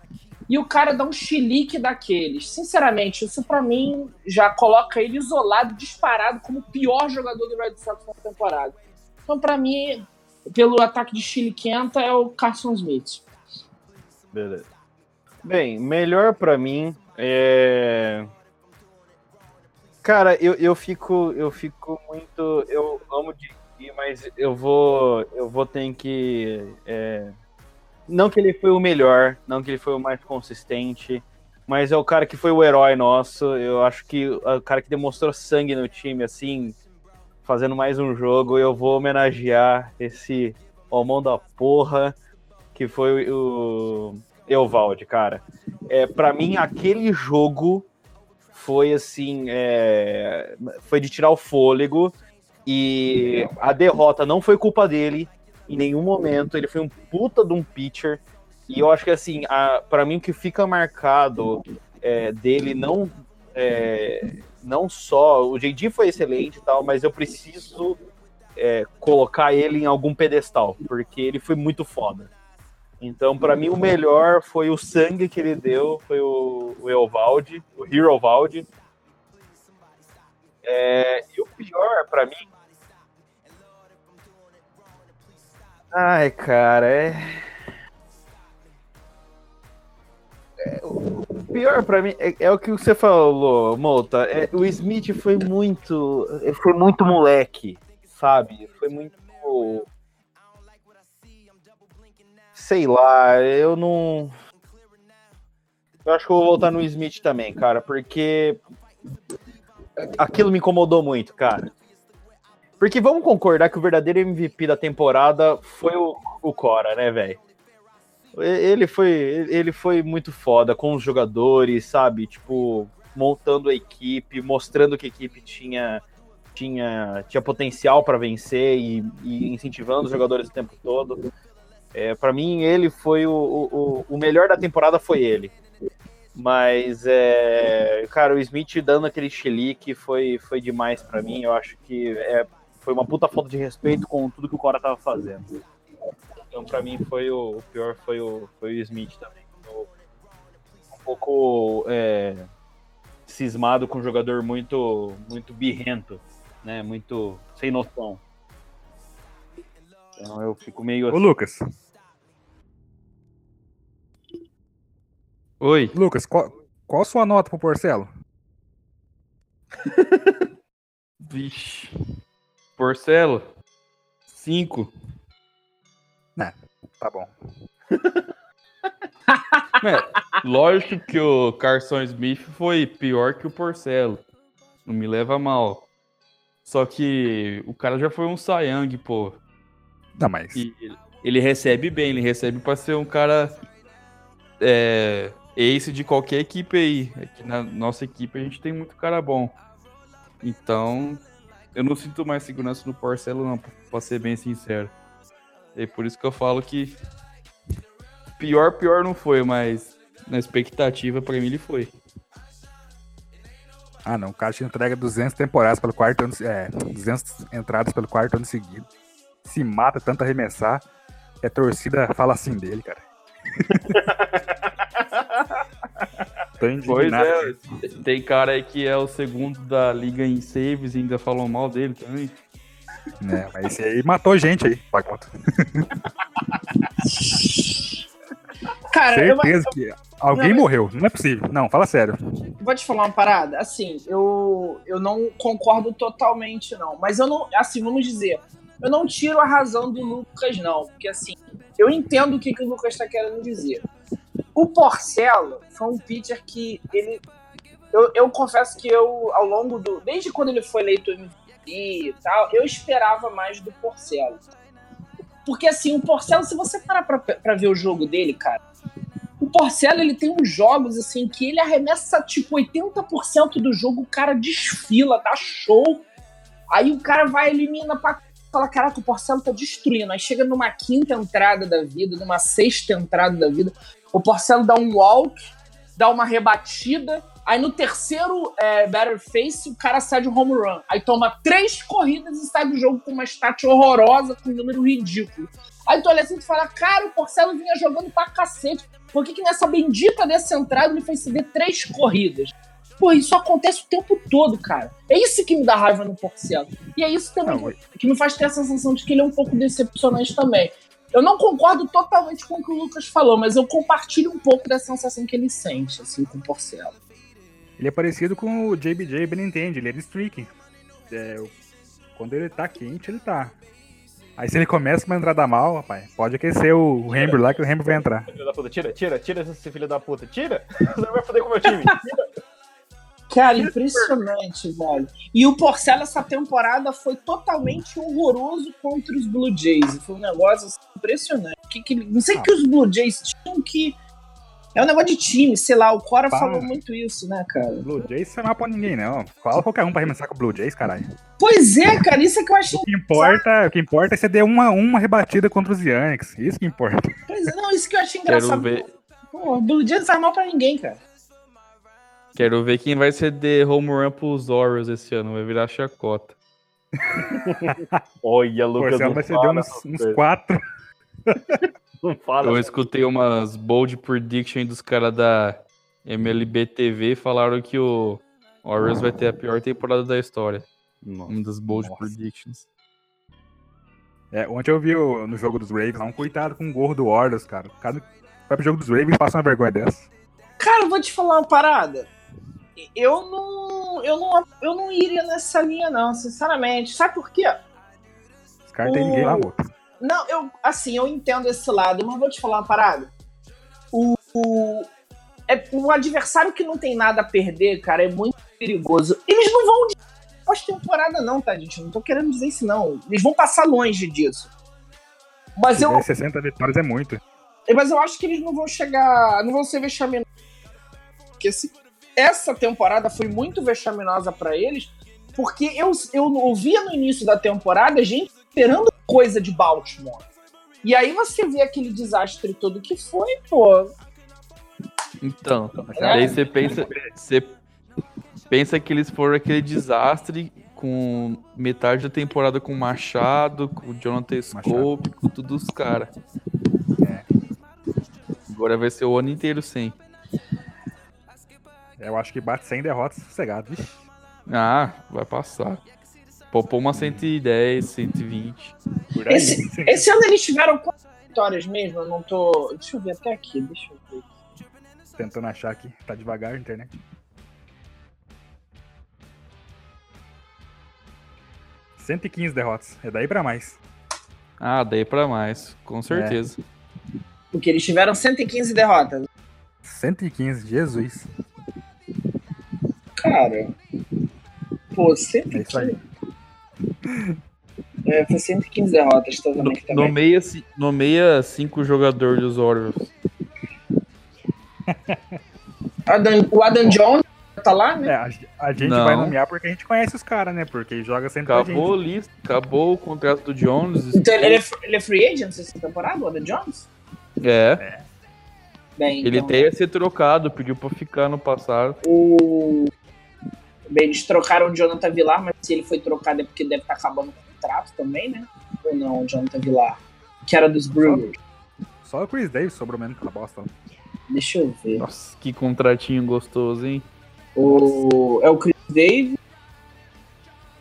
e o cara dá um chilique daqueles. Sinceramente, isso pra mim já coloca ele isolado, disparado, como o pior jogador do Red Sox na temporada. Então, pra mim, pelo ataque de chiliquenta, é o Carson Smith. Beleza. Bem, melhor pra mim é. Cara, eu, eu fico eu fico muito eu amo de mas eu vou eu vou ter que é, não que ele foi o melhor, não que ele foi o mais consistente, mas é o cara que foi o herói nosso. Eu acho que é o cara que demonstrou sangue no time assim, fazendo mais um jogo, eu vou homenagear esse ao mão da porra, que foi o Eovaldi, cara. É, para mim, aquele jogo foi assim, é, foi de tirar o fôlego e a derrota não foi culpa dele em nenhum momento. Ele foi um puta de um pitcher e eu acho que assim, para mim o que fica marcado é, dele não é, não só o JD foi excelente e tal, mas eu preciso é, colocar ele em algum pedestal porque ele foi muito foda. Então, para mim, o melhor foi o sangue que ele deu, foi o, o Eovaldi, o Hero Valdi. É, e o pior, para mim. Ai, cara, é. é o pior para mim é, é, o que você falou, Mouta. É, o Smith foi muito. Foi muito moleque, sabe? Foi muito sei lá, eu não. Eu acho que eu vou voltar no Smith também, cara, porque aquilo me incomodou muito, cara. Porque vamos concordar que o verdadeiro MVP da temporada foi o, o Cora, né, velho? Ele foi, ele foi muito foda com os jogadores, sabe? Tipo, montando a equipe, mostrando que a equipe tinha, tinha, tinha potencial para vencer e, e incentivando os jogadores o tempo todo. É, para mim, ele foi o, o, o melhor da temporada, foi ele. Mas, é, cara, o Smith dando aquele chilique foi, foi demais para mim. Eu acho que é, foi uma puta falta de respeito com tudo que o Cora tava fazendo. Então, para mim, foi o, o, pior foi o, foi o Smith também. um pouco é, cismado com um jogador muito, muito birrento, né? Muito sem noção. Então eu fico meio. Ô, Lucas. Oi. Lucas, qual, qual a sua nota pro Porcelo? Vixe. Porcelo? Cinco. Né, tá bom. é, lógico que o Carson Smith foi pior que o Porcelo. Não me leva mal. Só que o cara já foi um Sayang, pô. Não, mas. E ele recebe bem, ele recebe pra ser um cara é, ace de qualquer equipe aí. Aqui na nossa equipe a gente tem muito cara bom. Então, eu não sinto mais segurança no Porcelo, não, pra ser bem sincero. É por isso que eu falo que pior, pior não foi, mas na expectativa para mim ele foi. Ah, não. O cara te entrega 200 temporadas pelo quarto ano, é, 200 entradas pelo quarto ano seguido. Se mata tanto arremessar. A torcida fala assim dele, cara. Tô indignado. Pois é, tem cara aí que é o segundo da liga em saves e ainda falou mal dele também. É, mas esse aí matou gente aí, pra conta. Cara, Certeza eu... que alguém não, morreu, não é possível. Não, fala sério. Vou te falar uma parada, assim, eu, eu não concordo totalmente, não. Mas eu não, assim, vamos dizer, eu não tiro a razão do Lucas, não. Porque, assim, eu entendo o que, que o Lucas está querendo dizer. O Porcelo foi um pitcher que ele. Eu, eu confesso que eu, ao longo do. Desde quando ele foi eleito MVP e tal, eu esperava mais do Porcelo. Porque assim, o Porcelo, se você parar pra, pra ver o jogo dele, cara, o Porcelo ele tem uns jogos assim que ele arremessa tipo 80% do jogo, o cara desfila, tá show. Aí o cara vai elimina pra fala, caraca, o Porcelo tá destruindo. Aí chega numa quinta entrada da vida, numa sexta entrada da vida, o Porcelo dá um walk, dá uma rebatida, aí no terceiro é, Better Face, o cara sai de home run. Aí toma três corridas e sai do jogo com uma stat horrorosa, com um número ridículo. Aí tu olha assim e fala, cara, o Porcelo vinha jogando pra cacete. Por que, que nessa bendita dessa entrada ele foi ceder três corridas? Pô, isso acontece o tempo todo, cara. É isso que me dá raiva no Porcelo. E é isso também não, que me faz ter a sensação de que ele é um pouco decepcionante também. Eu não concordo totalmente com o que o Lucas falou, mas eu compartilho um pouco da sensação que ele sente, assim, com o Porcelo. Ele é parecido com o JBJ Benintendi, ele é de streak. É, quando ele tá quente, ele tá. Aí se ele começa com uma entrada mal, rapaz, pode aquecer o Rembrandt lá que o Rembrandt vai entrar. Filho da puta, tira, tira, tira esse filho da puta, tira! Você não vai foder com o meu time, tira! Cara, impressionante, velho. E o Porcela essa temporada foi totalmente horroroso contra os Blue Jays. Foi um negócio assim, impressionante. Que, que, não sei o que os Blue Jays tinham que. É um negócio de time, sei lá, o Cora Pá. falou muito isso, né, cara? Blue Jays você não é pra ninguém, não. Fala qualquer um pra arremessar com o Blue Jays, caralho. Pois é, cara, isso é que eu achei. O que importa, o que importa é você der uma, uma rebatida contra os Yankees. Isso que importa. Pois é, não, isso que eu achei Quero engraçado. ver, Pô, o Blue Jays não faz mal pra ninguém, cara. Quero ver quem vai ser de home run pros Orioles esse ano. Vai virar chacota. Olha, Lucas. Porcela não vai ceder uns, uns quatro. Não fala. Eu escutei umas bold prediction dos caras da MLB TV falaram que o Orioles vai ter a pior temporada da história. Nossa. Uma das bold Nossa. predictions. É, ontem eu vi o- no jogo dos Ravens um coitado com o gorro do Orioles, cara. O cara vai pro jogo dos Ravens e passa uma vergonha dessa. Cara, eu vou te falar uma parada. Eu não, eu não, eu não iria nessa linha, não, sinceramente. Sabe por quê? Os caras não tem ninguém lá, moço. Não, eu, assim, eu entendo esse lado, mas vou te falar uma parada. O, o, é, o adversário que não tem nada a perder, cara, é muito perigoso. Eles não vão de pós-temporada, não, tá, gente? Não tô querendo dizer isso, não. Eles vão passar longe disso. Mas eu, der 60 vitórias é muito. mas eu acho que eles não vão chegar. Não vão ser vexaminosos. Porque se, essa temporada foi muito vexaminosa pra eles. Porque eu, eu ouvia no início da temporada gente esperando coisa de Baltimore. E aí você vê aquele desastre todo que foi, pô. Então, É. daí você pensa, você pensa que eles foram aquele desastre com metade da temporada com o Machado, com o Jonathan Scope, com todos os caras. Agora vai ser o ano inteiro sem. Eu acho que bate 100 derrotas sossegado. Ah, vai passar. Popou uma 110, 120. Por aí. Esse, esse ano eles tiveram quantas vitórias mesmo? Eu não tô. Deixa eu ver até aqui, deixa eu ver. Tentando achar aqui. Tá devagar a internet. Cento e quinze derrotas. É daí pra mais. Ah, daí pra mais, com certeza. Porque eles tiveram 115 derrotas. 115, Jesus. Cara. Pô, É isso 115. aí. É, foi 115 derrotas No, totalmente também. nomeia, nomeia cinco jogadores dos Orioles. Adam- o Adam Jones tá lá, né? É, a, a gente Não. vai nomear porque a gente conhece os caras, né? Porque joga sempre com a Acabou a gente. lista, acabou o contrato do Jones. Então ele é, ele é free agent essa temporada, o Adam Jones? É, Bem, ele então, até ia ser trocado, pediu pra ficar no passado. o... Bem, eles trocaram o Jonathan Villar, mas se ele foi trocado é porque deve estar acabando o contrato também, né? Ou não, o Jonathan Villar? Que era dos Brewers. Só o Chris Davis sobrou menos aquela bosta. Deixa eu ver. Nossa, que contratinho gostoso, hein? O... É o Chris Davis.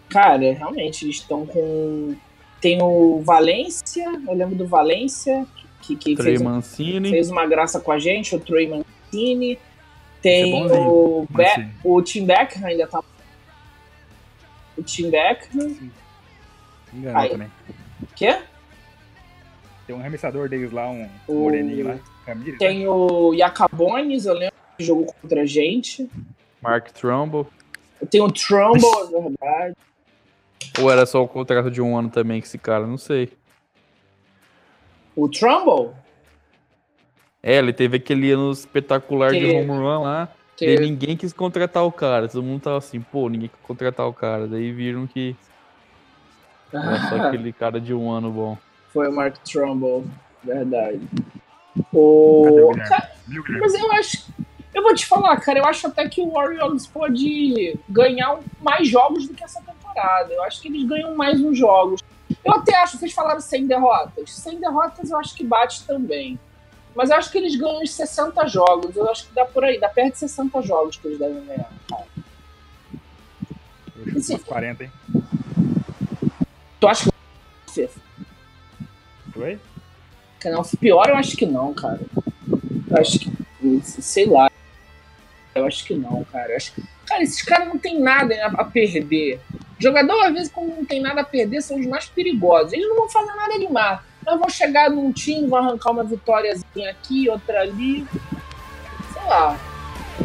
Cara, realmente, eles estão com. Tem o Valência, eu lembro do Valência, que, que Trey fez, um- Mancini. fez uma graça com a gente, o Trey Mancini. Tem é bonzinho, o, Be Mancini. o Tim Becker ainda tá. O Tim Becker. Enganou Aí. também. Quê? Tem um arremessador deles lá, um O- moreninho lá. Né? Tem o Jacabones, eu lembro que jogou contra a gente. Mark Trumbull. Tem o Trumbull, é verdade. Ou era só o contrato de um ano também que esse cara? Não sei. O Trumbull? É, ele teve aquele ano espetacular de Que- home run lá. Que- E ninguém quis contratar o cara. Todo mundo tava assim, pô, ninguém quer contratar o cara. Daí viram que era só aquele cara de um ano bom. Foi o Mark Trumbull, verdade. O... Cara, mas eu acho. Eu vou te falar, cara, eu acho até que o Orioles pode ganhar mais jogos do que essa temporada. Eu acho que eles ganham mais uns jogos. Eu até acho, vocês falaram 100 derrotas. 100 derrotas eu acho que bate também. Mas eu acho que eles ganham uns 60 jogos. Eu acho que dá por aí, dá perto de 60 jogos que eles devem ganhar. Eu umas 40, hein? Tu acha que. Oi? Não, pior eu acho que não, cara. Eu acho que. Sei lá. Eu acho que não, cara. Eu acho que- cara, esses caras não tem nada a, perder. Jogador, às vezes, quando não tem nada a perder, são os mais perigosos. Eles não vão fazer nada demais. Mas vão chegar num time, vão arrancar uma vitóriazinha aqui, outra ali. Sei lá.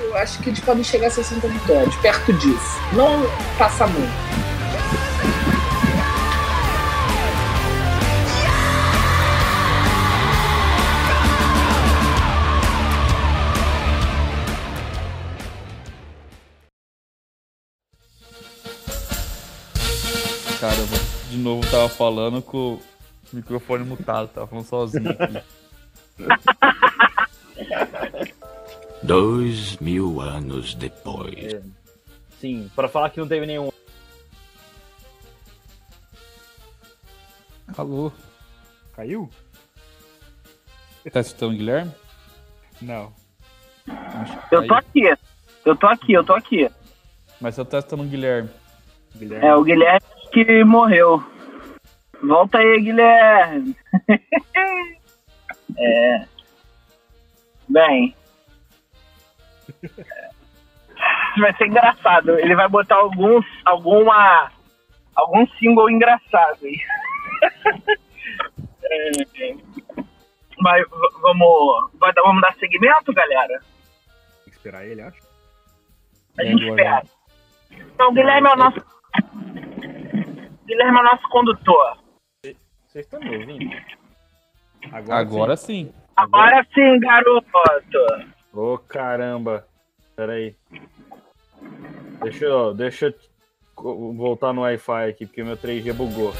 eu acho que eles podem chegar a 60 vitórias, perto disso. Não passa muito. Cara, eu vou- de novo tava falando com microfone mutado, tava falando sozinho aqui. Dois mil anos depois. É, sim, pra falar que não teve nenhum. Alô? Caiu? Tá escutando o Guilherme? Não. Eu tô aqui. Eu tô aqui, eu tô aqui. Mas eu tô testando o Guilherme. Guilherme. É o Guilherme que morreu. Volta aí, Guilherme. é. Bem. Vai ser engraçado. Ele vai botar alguns, alguma, algum single engraçado aí. É, Mas vamos, vai vamos dar seguimento, galera? Tem que esperar ele, acho. A É, gente espera. Então, Guilherme é o nosso. Guilherme é o nosso condutor. Vocês estão me ouvindo? Agora, Agora sim. Agora sim, garoto. Ô caramba. Pera aí. Deixa eu, deixa eu voltar no Wi-Fi aqui, porque meu 3G bugou.